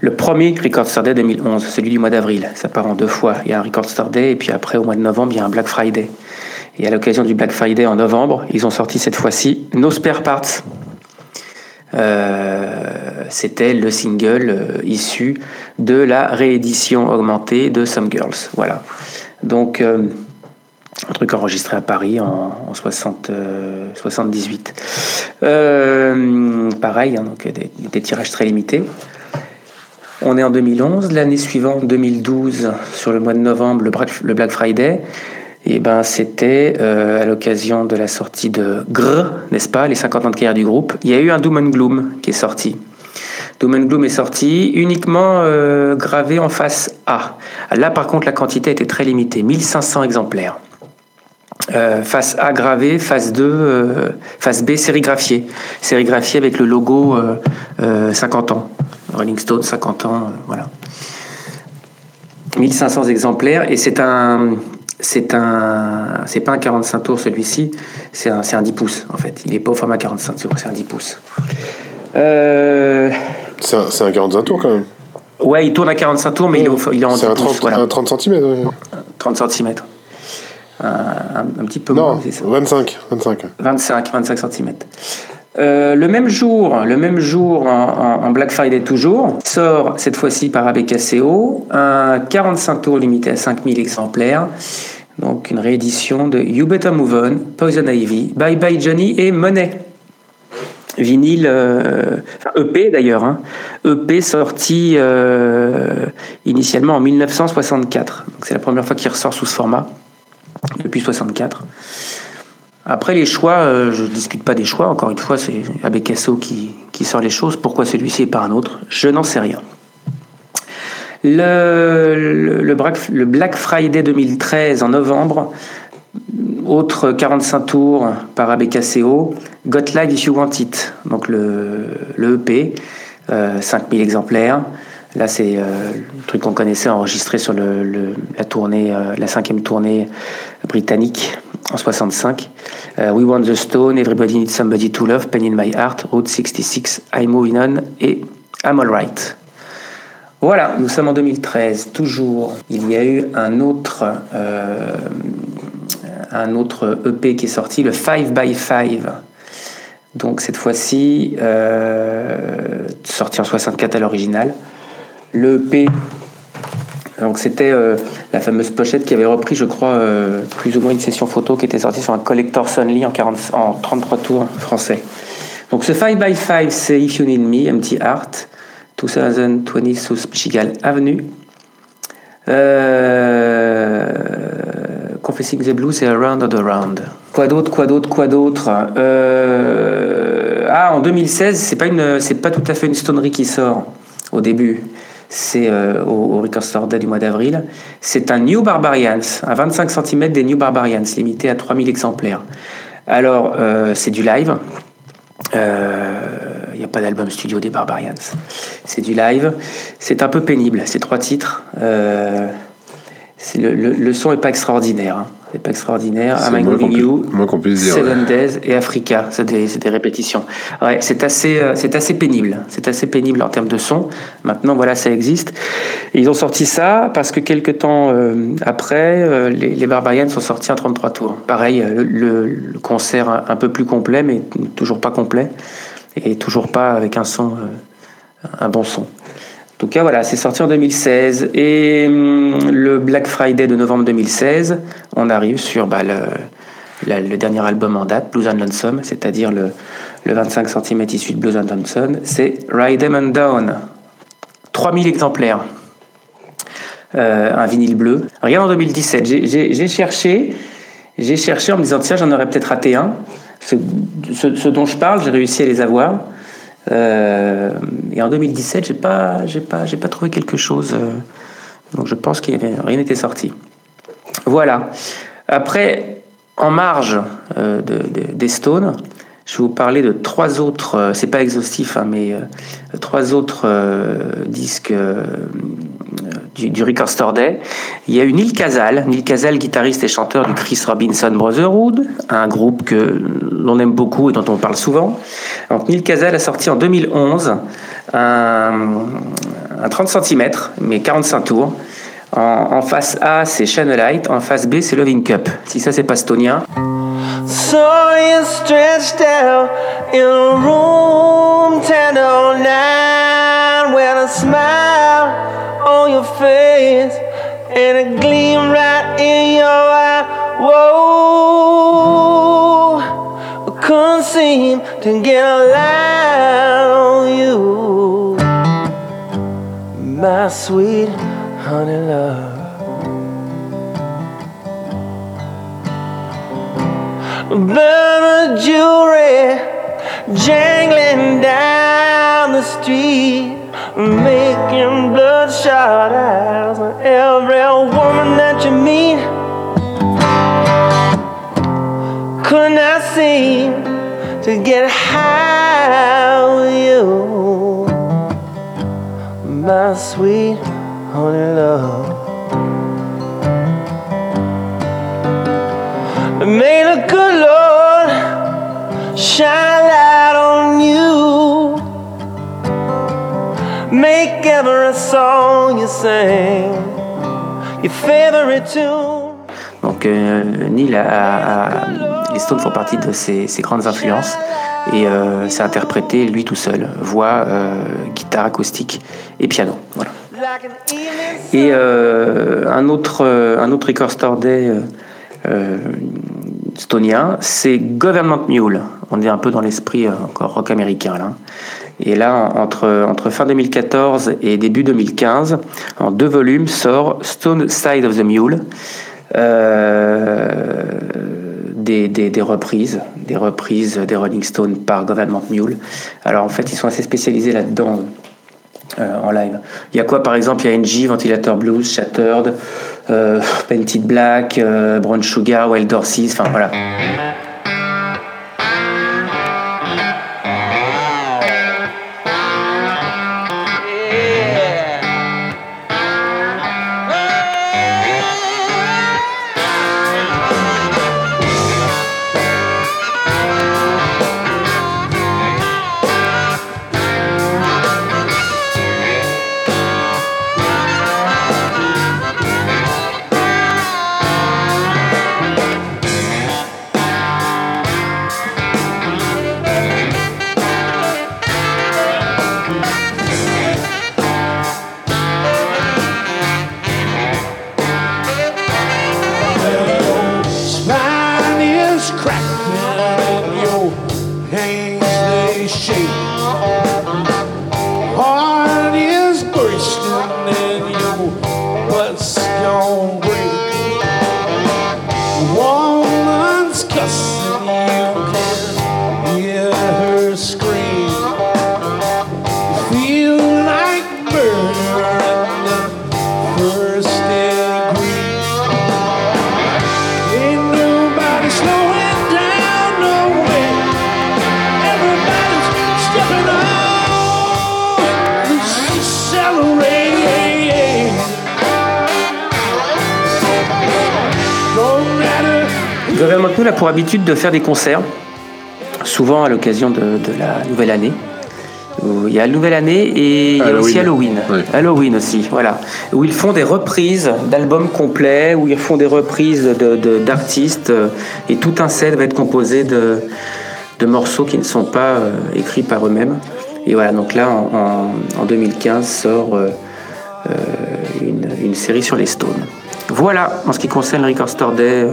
Le premier Record Store Day 2011, celui du mois d'avril, ça part en deux fois. Il y a un Record Store Day et puis après au mois de novembre, il y a un Black Friday. Et à l'occasion du Black Friday en novembre, ils ont sorti cette fois-ci No Spare Parts. Euh, C'était le single euh, issu de la réédition augmentée de Some Girls. Voilà. Donc, un truc enregistré à Paris en, en 60, euh, 78. Euh, pareil, hein, donc des, tirages très limités. On est en 2011. L'année suivante, 2012, sur le mois de novembre, le Black, Friday, et ben c'était euh, à l'occasion de la sortie de Grr, n'est-ce pas, les 50 ans de carrière du groupe. Il y a eu un Doom and Gloom qui est sorti. Doom and Gloom est sorti uniquement gravé en face A. Là, par contre, la quantité était très limitée, 1500 exemplaires. Euh, face A gravé, face 2, euh, face B sérigraphié. Sérigraphié avec le logo euh, euh, 50 ans. Rolling Stone, 50 ans, euh, voilà. 1500 exemplaires et c'est un. C'est un, c'est pas un 45 tours celui-ci, c'est un, c'est un 10 pouces en fait. Il est pas au format 45 tours, c'est un 10 pouces. Euh, C'est un, un 45 tours quand même. ouais, il tourne à 45 tours, mais il est, au- il est en 10 C'est un pouces, 30, voilà. un 30 cm. 30 cm. Un, petit peu Non, moins, ça. 25. 25. 25, 25 cm. Euh, le même jour, le même jour en, Black Friday toujours, sort cette fois-ci par ABKCO un 45 tours limité à 5000 exemplaires. Donc une réédition de You Better Move On, Poison Ivy, Bye Bye Johnny et Money. Vinyle, euh, enfin EP d'ailleurs, hein. EP sorti euh, initialement en 1964. C'est la première fois qu'il ressort sous ce format, depuis 64. Après les choix, euh, je ne discute pas des choix, encore une fois, c'est Abecasso qui, qui sort les choses. Pourquoi celui-ci et pas un autre Je n'en sais rien. Le, Black Friday 2013 en novembre, autre 45 tours par ABKCO, Got Live If You Want It, donc le, le EP, 5000 exemplaires. Là, c'est euh, le truc qu'on connaissait enregistré sur la tournée, euh, la cinquième tournée britannique en 65. Euh, We Want the Stone, Everybody Needs Somebody to Love, Pain in My Heart, Route 66, I'm Moving On et I'm Alright. Voilà, nous sommes en 2013, toujours. Il y a eu un autre, un autre EP qui est sorti, le 5 by 5 donc cette fois-ci, sorti en 64 à l'original. Le P, donc c'était euh, la fameuse pochette qui avait repris, je crois, euh, plus ou moins une session photo qui était sortie sur un collector Only en, 40, en 33 tours français. Donc ce 5 by 5 c'est If You Need Me, Empty Heart, 2020 South Michigan Avenue. Euh, Confessing the Blues c'est Around and Around. Quoi d'autre, quoi d'autre, quoi d'autre Ah, en 2016, c'est pas, pas tout à fait une stonerie qui sort au début c'est euh, au, Record Store Day du mois d'avril. C'est un New Barbarians, à 25 cm des New Barbarians, limité à 3000 exemplaires. Alors, euh, c'est du live. Il euh, n'y a pas d'album studio des Barbarians. C'est du live. C'est un peu pénible, c'est trois titres. Le, le, son n'est pas extraordinaire. Hein. C'est pas extraordinaire. Am I Moving You, Seven Days et Africa, c'est des, des, répétitions. Ouais, c'est assez, euh, c'est assez pénible. C'est assez pénible en termes de son. Maintenant, voilà, ça existe. ils ont sorti ça parce que quelques temps euh, après, euh, les, les, Barbarians sont sortis en 33 tours. Pareil, le, concert un, peu plus complet, mais toujours pas complet et toujours pas avec un son, un bon son. En tout cas, voilà, c'est sorti en 2016. Et hum, le Black Friday de novembre 2016, on arrive sur bah, le, dernier album en date, Blues and Lonesome, c'est-à-dire le, 25 cm issu de Blues and Lonesome, c'est Ride Them and Down. 3000 exemplaires. Euh, un vinyle bleu. Rien en 2017. J'ai cherché, j'ai cherché en me disant tiens, j'en aurais peut-être raté un. ce dont je parle, j'ai réussi à les avoir. Euh, et en 2017, j'ai pas, j'ai pas, j'ai pas trouvé quelque chose. Euh, donc je pense qu'il rien n'était sorti. Voilà. Après, en marge euh, de, des Stones, je vais vous parler de trois autres. c'est pas exhaustif, hein, mais trois autres disques du, du, Record Store Day. Il y a eu Neil Casal, Neil Casal, guitariste et chanteur du Chris Robinson Brotherhood, un groupe que l'on aime beaucoup et dont on parle souvent. Donc Neil Casal a sorti en 2011 un, 30 cm, mais 45 tours. En, face A, c'est Channelite, en face B, c'est Loving Cup. Si ça, c'est pas stonien. So you stretched out in room 1009 with a smile on your face and a gleam right in your eye. Whoa, I couldn't seem to get a line on you, my sweet honey love. Burn jewelry jangling down the street making bloodshot eyes on every woman that you meet. Could not seem to get high with you, my sweet honey love. May the good Lord shine light on you. Make ever a song you sing, your favorite tune. Donc euh, Neil a, a, les Stones font partie de ses, ses, grandes influences. Et c'est interprété lui tout seul, voix, guitare acoustique et piano. Voilà. Et un autre un autre Record Store Day c'est Government Mule. On est un peu dans l'esprit encore rock américain là. Et là, entre, entre fin 2014 et début 2015, en deux volumes, sort Stone Side of the Mule. Euh, des, des, reprises, des reprises des Rolling Stones par Government Mule. Alors en fait, ils sont assez spécialisés là-dedans euh, en live. Il y a quoi par exemple? Il y a NG, Ventilator Blues, Shattered, euh, Painted Black, Brown Sugar, Wild Horses, enfin voilà. Pour habitude de faire des concerts, souvent à l'occasion de, la nouvelle année. Il y a la nouvelle année et il y a aussi Halloween. Halloween aussi, voilà. Où ils font des reprises d'albums complets, où ils font des reprises d'artistes. De, et tout un set va être composé de, morceaux qui ne sont pas euh, écrits par eux-mêmes. Et voilà, donc là, en, 2015, sort euh, euh, une, une, série sur les Stones. Voilà, en ce qui concerne le Record Store Day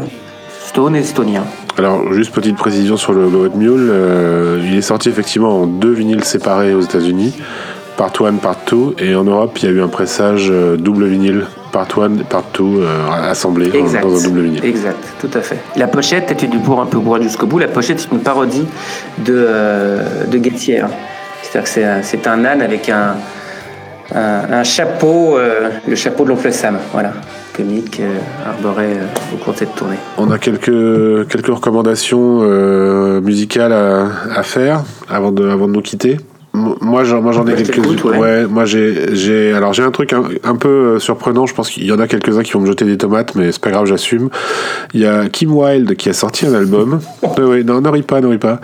Stone estonien. Alors, juste petite précision sur le Hot Mule. Euh, il est sorti effectivement en deux vinyles séparés aux États-Unis, Part 1, Part 2, et en Europe, il y a eu un pressage euh, double vinyle, Part 1, Part 2, euh, assemblé dans un double vinyle. Exact, tout à fait. La pochette, était du pour un peu bourré jusqu'au bout, la pochette est une parodie de, de C'est-à-dire que c'est un, âne avec un, un, chapeau, le chapeau de l'oncle Sam, voilà comique euh, arborait euh, au cours de cette tournée. On a quelques, quelques recommandations euh, musicales à, faire avant de, avant de nous quitter. Moi, j'en, moi, j'en ai quelques ouais. ouais. moi, j'ai, j'ai, alors, j'ai un truc un, peu surprenant. Je pense qu'il y en a quelques-uns qui vont me jeter des tomates, mais c'est pas grave, j'assume. Il y a Kim Wilde qui a sorti un album. oui, non, ne ris pas, ne ris pas.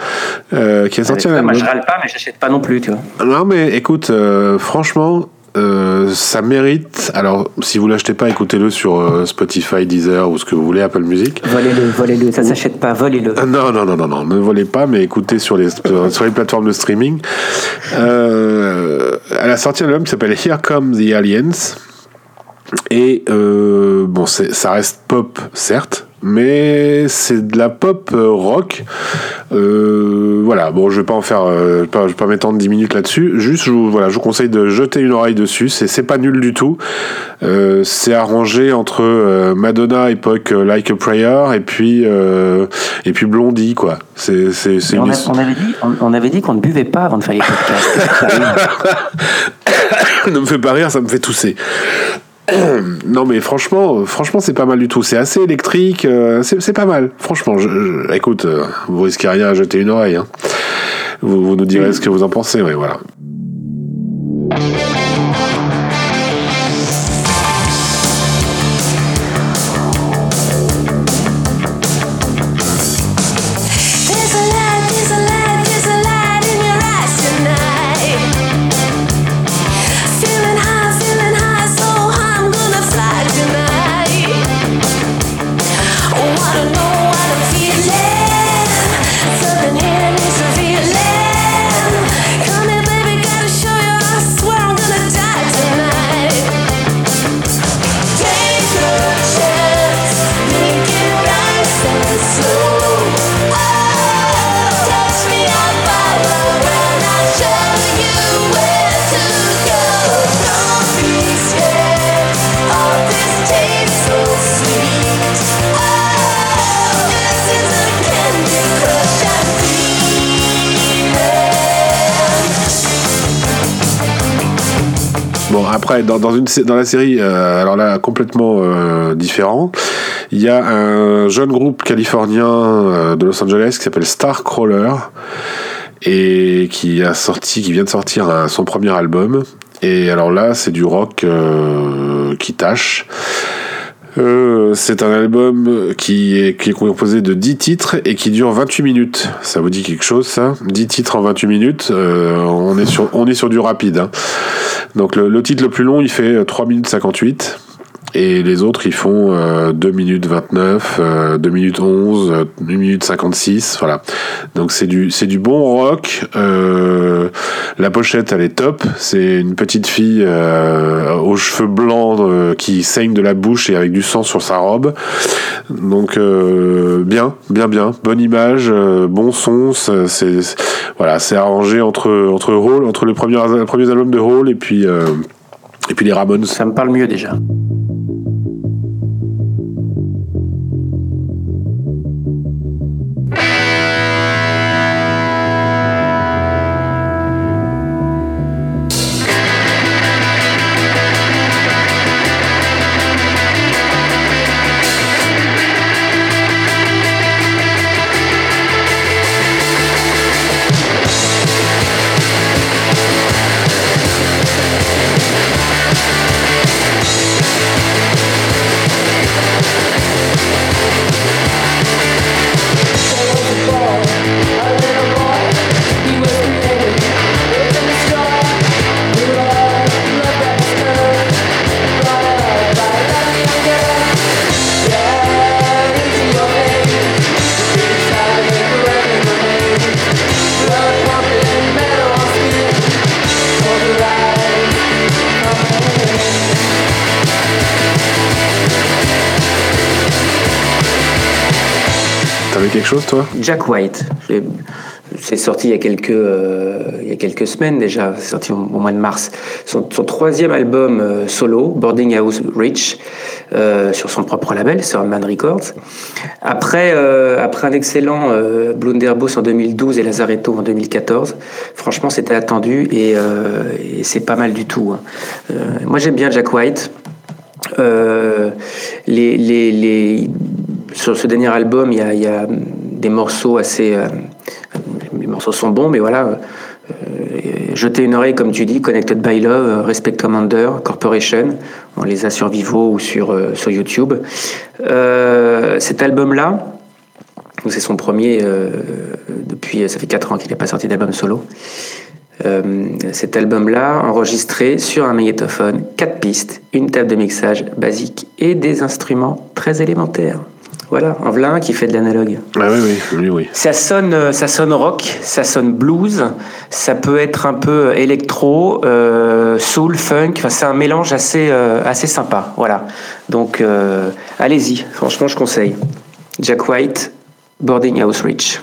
qui a sorti un album. Moi, je râle pas, mais j'achète pas non plus, tu vois. Non, mais écoute, franchement, euh, ça mérite. Alors, si vous l'achetez pas, écoutez-le sur euh, Spotify, Deezer ou ce que vous voulez, Apple Music. Volez-le, volez-le. Ça s'achète pas, volez-le. Euh, non, non, non, non, non, ne volez pas, mais écoutez sur les sur les plateformes de streaming. elle a sorti un album qui s'appelle Here Come the Aliens. Et bon, ça reste pop, certes, mais c'est de la pop euh, rock. Euh, voilà, bon, je vais pas en faire, euh, je vais pas m'étendre 10 minutes là-dessus. Juste, je vous, voilà, je vous conseille de jeter une oreille dessus. C'est, pas nul du tout. c'est arrangé entre Madonna époque Like a Prayer et puis et puis Blondie, quoi. C'est, on, on, avait dit, on, avait dit qu'on ne buvait pas avant de faire les podcasts. ne me fais pas rire, ça me fait tousser. non mais franchement, franchement c'est pas mal du tout. C'est assez électrique, euh, c'est pas mal. Franchement, je, écoute, euh, vous risquez rien à jeter une oreille. Hein. Vous, vous, nous direz ce que vous en pensez, oui, voilà. Dans, une, dans la série, euh, alors là, complètement euh, différent, il y a un jeune groupe californien euh, de Los Angeles qui s'appelle Starcrawler et qui a sorti, qui vient de sortir son premier album. Et alors là, c'est du rock qui tâche. Euh, c'est un album qui est, qui est composé de 10 titres et qui dure 28 minutes. Ça vous dit quelque chose, ça? 10 titres en 28 minutes, euh, on, est sur, on est sur du rapide. hein. Donc le, le titre le plus long, il fait 3 minutes 58. Et les autres, ils font euh, 2 minutes 29, euh, 2 minutes 11, euh, 1 minute 56, voilà. Donc c'est du, c'est du bon rock. Euh, la pochette, elle est top. C'est une petite fille euh, aux cheveux blancs euh, qui saigne de la bouche et avec du sang sur sa robe. Donc bien, bien, bien. Bonne image, bon son. C'est, voilà, c'est arrangé entre entre Hall, entre les premiers, les premiers albums de Hall et puis et puis les Ramones. Ça me parle mieux déjà. T'avais quelque chose, toi? Jack White. C'est sorti il y a quelques, euh, il y a quelques semaines déjà, sorti au, mois de mars. Son, troisième album euh, solo, Boarding House Rich, euh, sur son propre label, Soundman Records. Après, après un excellent Blunderbuss en 2012 et Lazaretto en 2014, franchement c'était attendu et, c'est pas mal du tout. hein. Moi j'aime bien Jack White. Euh, les, les, les- sur ce dernier album, il y a, y a des morceaux assez. euh, les morceaux sont bons, mais voilà. euh, jeter une oreille, comme tu dis, Connected by Love, Respect Commander, Corporation. On les a sur Vivo ou sur, euh, sur YouTube. Euh, cet album-là, c'est son premier euh, depuis. Ça fait 4 ans qu'il n'a pas sorti d'album solo. Euh, cet album-là, enregistré sur un magnétophone, quatre pistes, une table de mixage basique et des instruments très élémentaires. Voilà, en voilà un qui fait de l'analogue. Ah oui, oui, oui, oui. Ça sonne, euh, ça sonne rock, ça sonne blues, ça peut être un peu électro, euh, soul, funk. Enfin, c'est un mélange assez, euh, assez sympa. Voilà. Donc, euh, allez-y. Franchement, je conseille. Jack White, Boarding House Rich.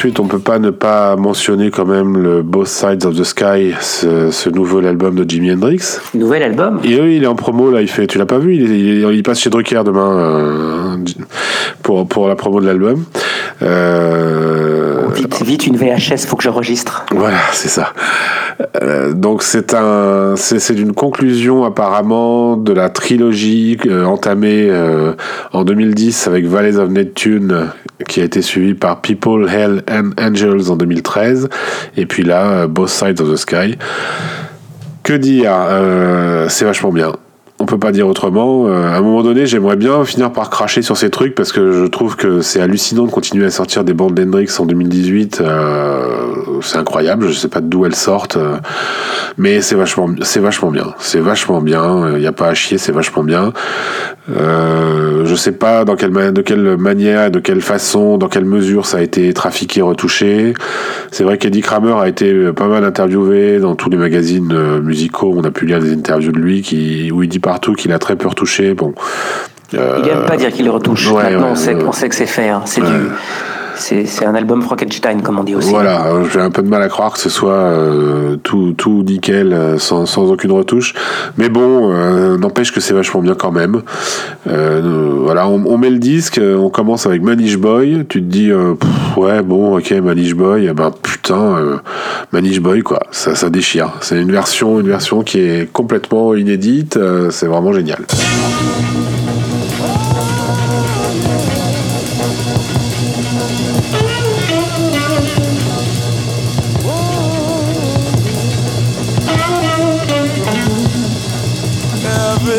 Ensuite, on peut pas ne pas mentionner quand même le Both Sides of the Sky, ce, ce nouvel album de Jimi Hendrix. Nouvel album Et oui, il est en promo là. Il fait, tu l'as pas vu il passe chez Drucker demain euh, pour pour la promo de l'album. Euh, Vite, vite, une VHS, faut que j'enregistre. Voilà, c'est ça. Euh, donc c'est un, c'est d'une conclusion apparemment de la trilogie euh, entamée euh, en 2010 avec Valleys of Neptune, qui a été suivie par People, Hell and Angels en 2013, et puis là Both Sides of the Sky. Que dire? C'est vachement bien. On peut pas dire autrement. Euh, à un moment donné, j'aimerais bien finir par cracher sur ces trucs parce que je trouve que c'est hallucinant de continuer à sortir des bandes d'Hendrix en 2018. Euh, c'est incroyable. Je sais pas d'où elles sortent, euh, mais c'est vachement, c'est vachement bien. C'est vachement bien. Il n'y a pas à chier. C'est vachement bien. Euh, je sais pas dans quelle de quelle manière, de quelle façon, dans quelle mesure ça a été trafiqué, retouché. C'est vrai qu'Eddie Kramer a été pas mal interviewé dans tous les magazines musicaux. On a pu lire des interviews de lui qui où il dit partout qu'il a très peu retouché. Bon. Euh, il n'aime pas dire qu'il retouche. Maintenant, on, sait, on, sait, que c'est fait. Hein. C'est du c'est un album Frankenstein, comme on dit aussi. Voilà, j'ai un peu de mal à croire que ce soit euh, tout, tout nickel, euh, sans, sans, aucune retouche. Mais bon, euh, n'empêche que c'est vachement bien quand même. voilà, on, met le disque, on commence avec Manish Boy. Tu te dis, ouais, bon, ok, Manish Boy, eh ben putain, Manish Boy, quoi, ça, ça déchire. C'est une version, une version qui est complètement inédite. c'est vraiment génial.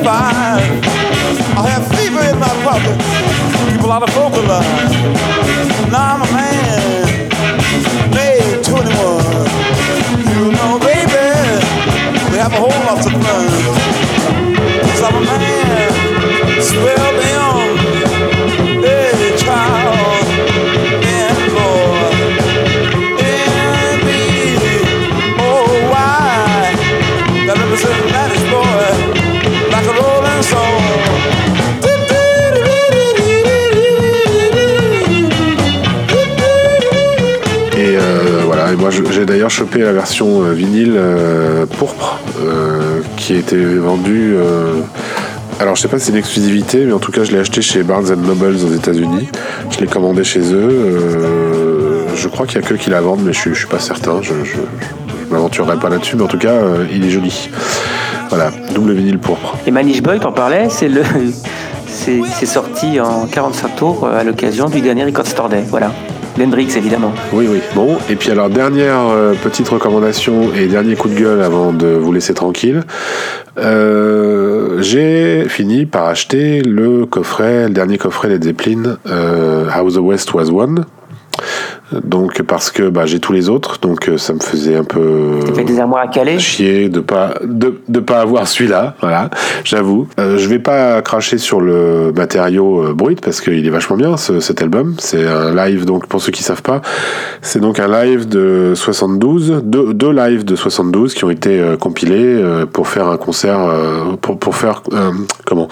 85. I have fever in my pocket, people out of vocal line. Now I'm a man, made 21. You know, baby, we have a whole lot of fun. Cause I'm a man, swell moi j'ai d'ailleurs chopé la version euh, vinyle euh, pourpre euh, qui était vendue. alors je sais pas si c'est une exclusivité, mais en tout cas je l'ai acheté chez Barnes Nobles aux États-Unis. Je l'ai commandé chez eux. je crois qu'il y a que qui la vendent, mais je, je suis pas certain. Je, je, m'aventurerai pas là-dessus, mais en tout cas il est joli. Voilà, double vinyle pourpre. Et Manish Boy, t'en parlais, c'est le. C'est sorti en 45 tours à l'occasion du dernier Record Store Day. Voilà. Hendrix, évidemment. Oui, oui. Bon, et puis alors, dernière euh, petite recommandation et dernier coup de gueule avant de vous laisser tranquille. Euh, j'ai fini par acheter le coffret, le dernier coffret Led Zeppelin, euh, How the West Was Won, donc parce que bah, j'ai tous les autres, donc euh, ça me faisait un peu fait des armoires à caler. chier de pas de, de pas avoir celui-là, voilà, j'avoue. Euh, je vais pas cracher sur le matériau euh, brut parce qu'il est vachement bien ce, cet album. C'est un live donc pour ceux qui savent pas, c'est donc un live de 72, deux, deux lives de 72 qui ont été euh, compilés pour faire un concert pour pour faire comment?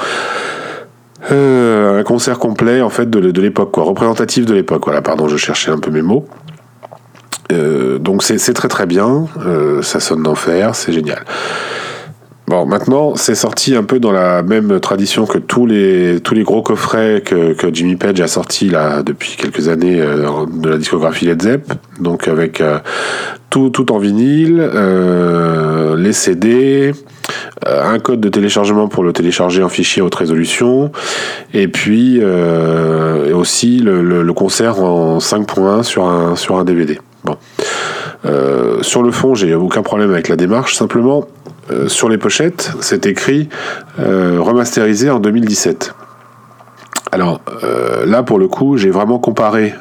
Euh, un concert complet en fait de, de l'époque, quoi, représentatif de l'époque. Voilà, pardon, je cherchais un peu mes mots. Euh, donc c'est très très bien, euh, ça sonne d'enfer, c'est génial. Bon, maintenant, c'est sorti un peu dans la même tradition que tous les, tous les gros coffrets que, que Jimmy Page a sorti là depuis quelques années euh, de la discographie Led Zepp. Donc avec euh, tout, tout en vinyle, euh, les CD, un code de téléchargement pour le télécharger en fichier haute résolution, et puis aussi le, le, le, concert en 5.1 sur un, sur un DVD. Bon. sur le fond, j'ai aucun problème avec la démarche. Simplement, euh, sur les pochettes, c'est écrit euh, remasterisé en 2017. Alors euh, là, pour le coup, j'ai vraiment comparé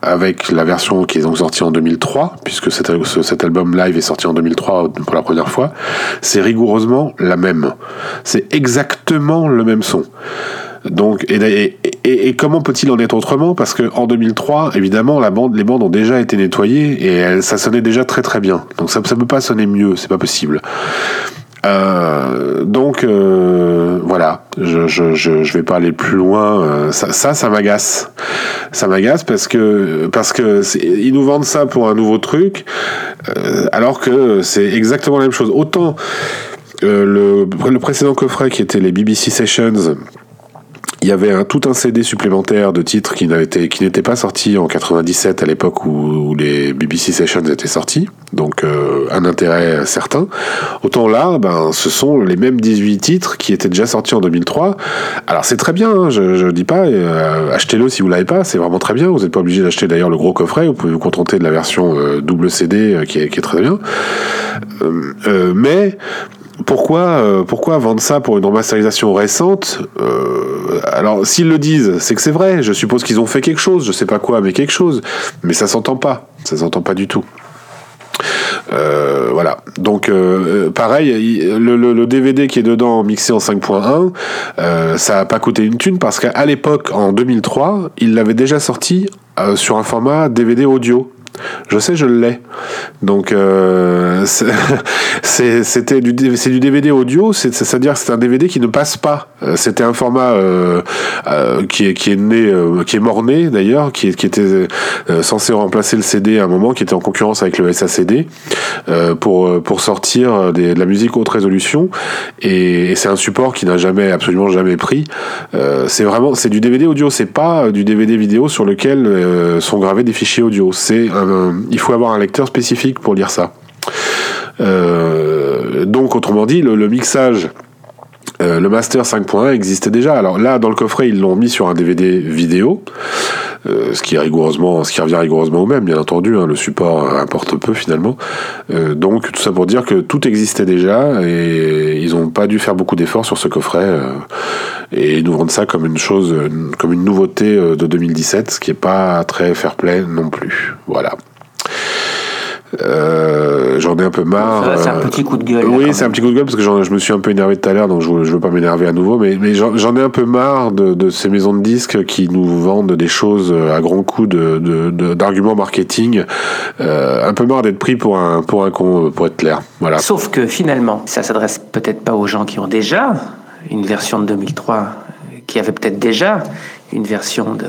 avec la version qui est donc sortie en 2003, puisque cet, cet, album live est sorti en 2003 pour la première fois, c'est rigoureusement la même. C'est exactement le même son. Donc, et, et, et comment peut-il en être autrement? Parce que en 2003, évidemment, les bandes ont déjà été nettoyées et ça sonnait déjà très très bien. Donc ça ne peut pas sonner mieux, c'est pas possible. Euh, donc euh, voilà, je, je, je, vais pas aller plus loin. Euh, ça, ça, m'agace. Ça m'agace parce que parce que ils nous vendent ça pour un nouveau truc, alors que c'est exactement la même chose. Autant le, le précédent coffret qui était les BBC Sessions. Il y avait un, tout un CD supplémentaire de titres qui n'étaient pas sortis en 97 à l'époque où, les BBC Sessions étaient sortis, donc euh, un intérêt certain. Autant là, ben, ce sont les mêmes 18 titres qui étaient déjà sortis en 2003. Alors c'est très bien, hein, je, je dis pas, euh, achetez-le si vous l'avez pas, c'est vraiment très bien. Vous n'êtes pas obligé d'acheter d'ailleurs le gros coffret, vous pouvez vous contenter de la version euh, double CD qui, est, qui est très bien. Mais pourquoi, euh, pourquoi vendre ça pour une remasterisation récente Euh, Alors, s'ils le disent, c'est que c'est vrai. Je suppose qu'ils ont fait quelque chose, je sais pas quoi, mais quelque chose. Mais ça s'entend pas. Ça s'entend pas du tout. Euh, voilà. Donc, pareil, il- le, le- DVD qui est dedans, mixé en 5.1, euh, ça a pas coûté une thune parce qu'à l'époque, en 2003, il l'avait déjà sorti sur un format DVD audio. Je sais, je l'ai. Donc, euh, c'était du, du DVD audio, c'est- c'est-à-dire que c'est un DVD qui ne passe pas. Euh, C'était un format euh, euh, qui, est, qui est né, qui est mort-né d'ailleurs, qui, était censé remplacer le CD à un moment, qui était en concurrence avec le SACD pour, pour sortir de la musique haute résolution. Et, c'est un support qui n'a jamais, absolument jamais pris. C'est vraiment, c'est du DVD audio, c'est pas du DVD vidéo sur lequel sont gravés des fichiers audio. C'est un- un- il faut avoir un lecteur spécifique pour lire ça. Euh, donc, autrement dit, le mixage, euh, le Master 5.1 existait déjà. Alors là, dans le coffret, ils l'ont mis sur un DVD vidéo, euh, ce qui est rigoureusement, ce qui revient rigoureusement au même, bien entendu. hein, le support euh, importe peu finalement. Euh, donc tout ça pour dire que tout existait déjà et ils n'ont pas dû faire beaucoup d'efforts sur ce coffret euh, et ils nous vendent ça comme une chose, comme une nouveauté de 2017, ce qui est pas très fair-play non plus. Voilà. Euh, j'en ai un peu marre. C'est un euh, petit coup de gueule. là, oui, c'est un petit coup de gueule parce que je me suis un peu énervé tout à l'heure, donc je, je veux pas m'énerver à nouveau. Mais, mais j'en ai un peu marre de, de ces maisons de disques qui nous vendent des choses à grands coups de- de- de- d'arguments marketing. Euh, un peu marre d'être pris pour un pour un con, pour être clair. Voilà. Sauf que finalement, ça s'adresse peut-être pas aux gens qui ont déjà une version de 2003, qui avaient peut-être déjà une version de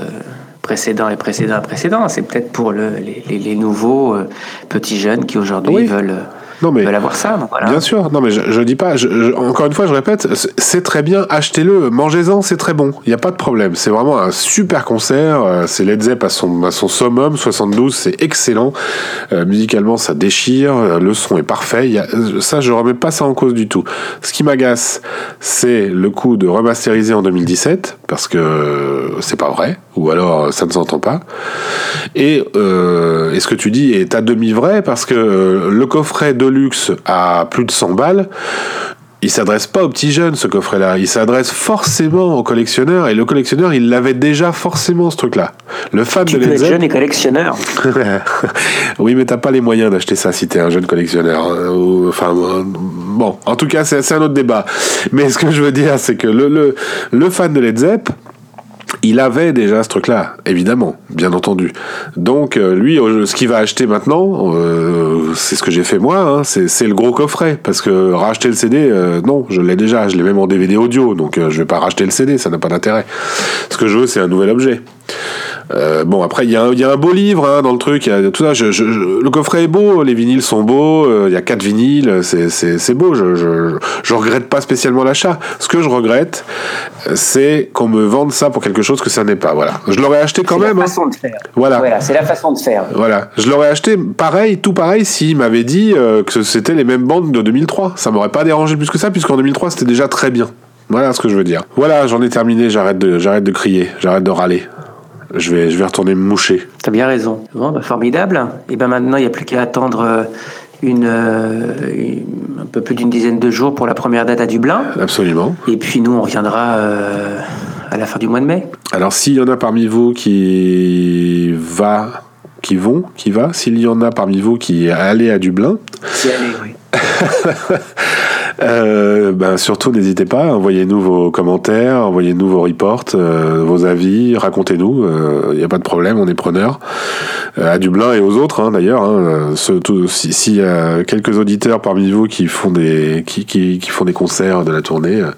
précédent et précédent et précédent. C'est peut-être pour le- les, les- les nouveaux euh, petits jeunes qui aujourd'hui Oui. veulent, Non mais veulent avoir ça. donc voilà. Bien sûr, non mais je, je dis pas, je- je- encore une fois je répète, c'est- très bien, achetez-le, mangez-en, c'est très bon, il n'y a pas de problème, c'est vraiment un super concert, euh, c'est Led Zepp à son, à son summum, 72, c'est excellent, Euh, musicalement ça déchire, le son est parfait, y a- ça je remets pas ça en cause du tout. Ce qui m'agace, c'est le coup de remasteriser en 2017, parce que euh, c'est pas vrai, ou alors euh, ça ne s'entend pas, et, euh, et ce que tu dis est à demi vrai parce que euh, le coffret Deluxe à plus de 100 balles, il s'adresse pas aux petits jeunes ce coffret-là. Il s'adresse forcément aux collectionneurs et le collectionneur il l'avait déjà forcément ce truc-là. Le fan Tu de Led jeune et collectionneur. oui, mais t'as pas les moyens d'acheter ça si t'es un jeune collectionneur. ou- Enfin, euh, bon, en tout cas, c'est un autre débat. Mais ce que je veux dire, c'est que le, le, le fan de Led Zepp, il avait déjà ce truc-là, évidemment, bien entendu. Donc, euh, lui, euh, ce qu'il va acheter maintenant, euh, c'est ce que j'ai fait moi, hein, c'est le gros coffret. Parce que racheter le CD, non, je l'ai déjà, je l'ai même en DVD audio, donc euh, je vais pas racheter le CD, ça n'a pas d'intérêt. Ce que je veux, c'est un nouvel objet. Euh, bon, après, il y, a un- il y a un beau livre hein, dans le truc, y a tout ça. Je, je- je- le coffret est beau, les vinyles sont beaux, euh, il y a quatre vinyles, c'est- c'est c'est beau. Je, je, regrette pas spécialement l'achat. Ce que je regrette, c'est qu'on me vende ça pour quelque chose que ça n'est pas. Voilà. Je l'aurais acheté quand C'est même. la hein. façon de faire. Voilà. c'est la façon de faire. Voilà, je l'aurais acheté pareil, tout pareil, s'il m'avait dit euh, que c'était les mêmes bandes de 2003. Ça m'aurait pas dérangé plus que ça, puisqu'en 2003 c'était déjà très bien. Voilà ce que je veux dire. Voilà, j'en ai terminé, j'arrête de, j'arrête de crier, j'arrête de râler. Je vais, je vais retourner me moucher. T'as bien raison. Bon, bah, formidable. Et ben maintenant, il n'y a plus qu'à attendre euh, une, euh, une- un peu plus d'une dizaine de jours pour la première date à Dublin. Absolument. Et puis nous, on reviendra euh, à la fin du mois de mai. Alors s'il y en a parmi vous qui va, qui vont, qui va, s'il y en a parmi vous qui est allé à Dublin, Si, allez, oui. Euh, ben, surtout, n'hésitez pas, envoyez-nous vos commentaires, envoyez-nous vos reports, euh, vos avis, racontez-nous. Il n'y a pas de problème, on est preneurs. Euh, à Dublin et aux autres, hein, d'ailleurs. Hein, si, a quelques auditeurs parmi vous qui font des qui, qui, qui font des concerts de la tournée, euh,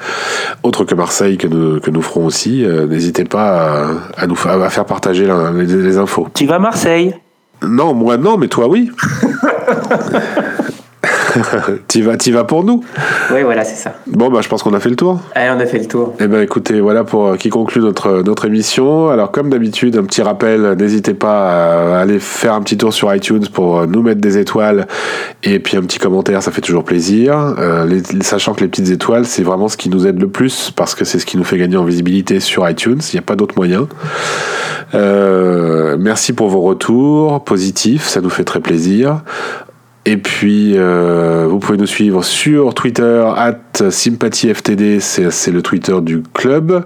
autres que Marseille que nous que nous ferons aussi, euh, n'hésitez pas à, à nous à faire partager la- les, les infos. Tu vas à Marseille? Non, moi non, mais toi oui. t'y vas, t'y vas pour nous. Oui, voilà, c'est ça. Bon, bah, je pense qu'on a fait le tour. Allez, on a fait le tour. Eh ben, écoutez, voilà pour euh, qui conclut notre notre émission. Alors, comme d'habitude, un petit rappel, n'hésitez pas à aller faire un petit tour sur iTunes pour euh, nous mettre des étoiles et puis un petit commentaire, ça fait toujours plaisir. Euh, les- sachant que les petites étoiles, c'est vraiment ce qui nous aide le plus parce que c'est ce qui nous fait gagner en visibilité sur iTunes. Il n'y a pas d'autre moyen. Euh, merci pour vos retours positifs, ça nous fait très plaisir. Et puis, euh, vous pouvez nous suivre sur Twitter, at SympathieFTD, c'est le Twitter du club.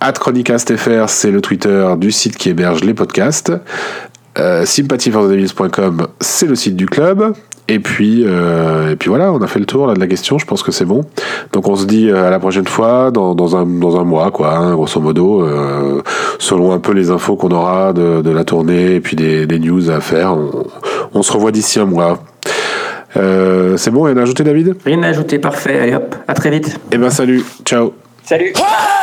At ChronicastFR, c'est le Twitter du site qui héberge les podcasts. Euh, c'est le site du club. Et puis, euh, et puis voilà, on a fait le tour là, de la question, je pense que c'est bon. Donc on se dit euh, à la prochaine fois, dans, dans, un, dans un mois, quoi, hein, grosso modo, euh, selon un peu les infos qu'on aura de, de la tournée et puis des, des news à faire. On, on se revoit d'ici un mois. Euh, c'est bon, rien à ajouter David? Rien à ajouter, parfait. Allez hop, à très vite. Eh ben salut, ciao Salut Ah!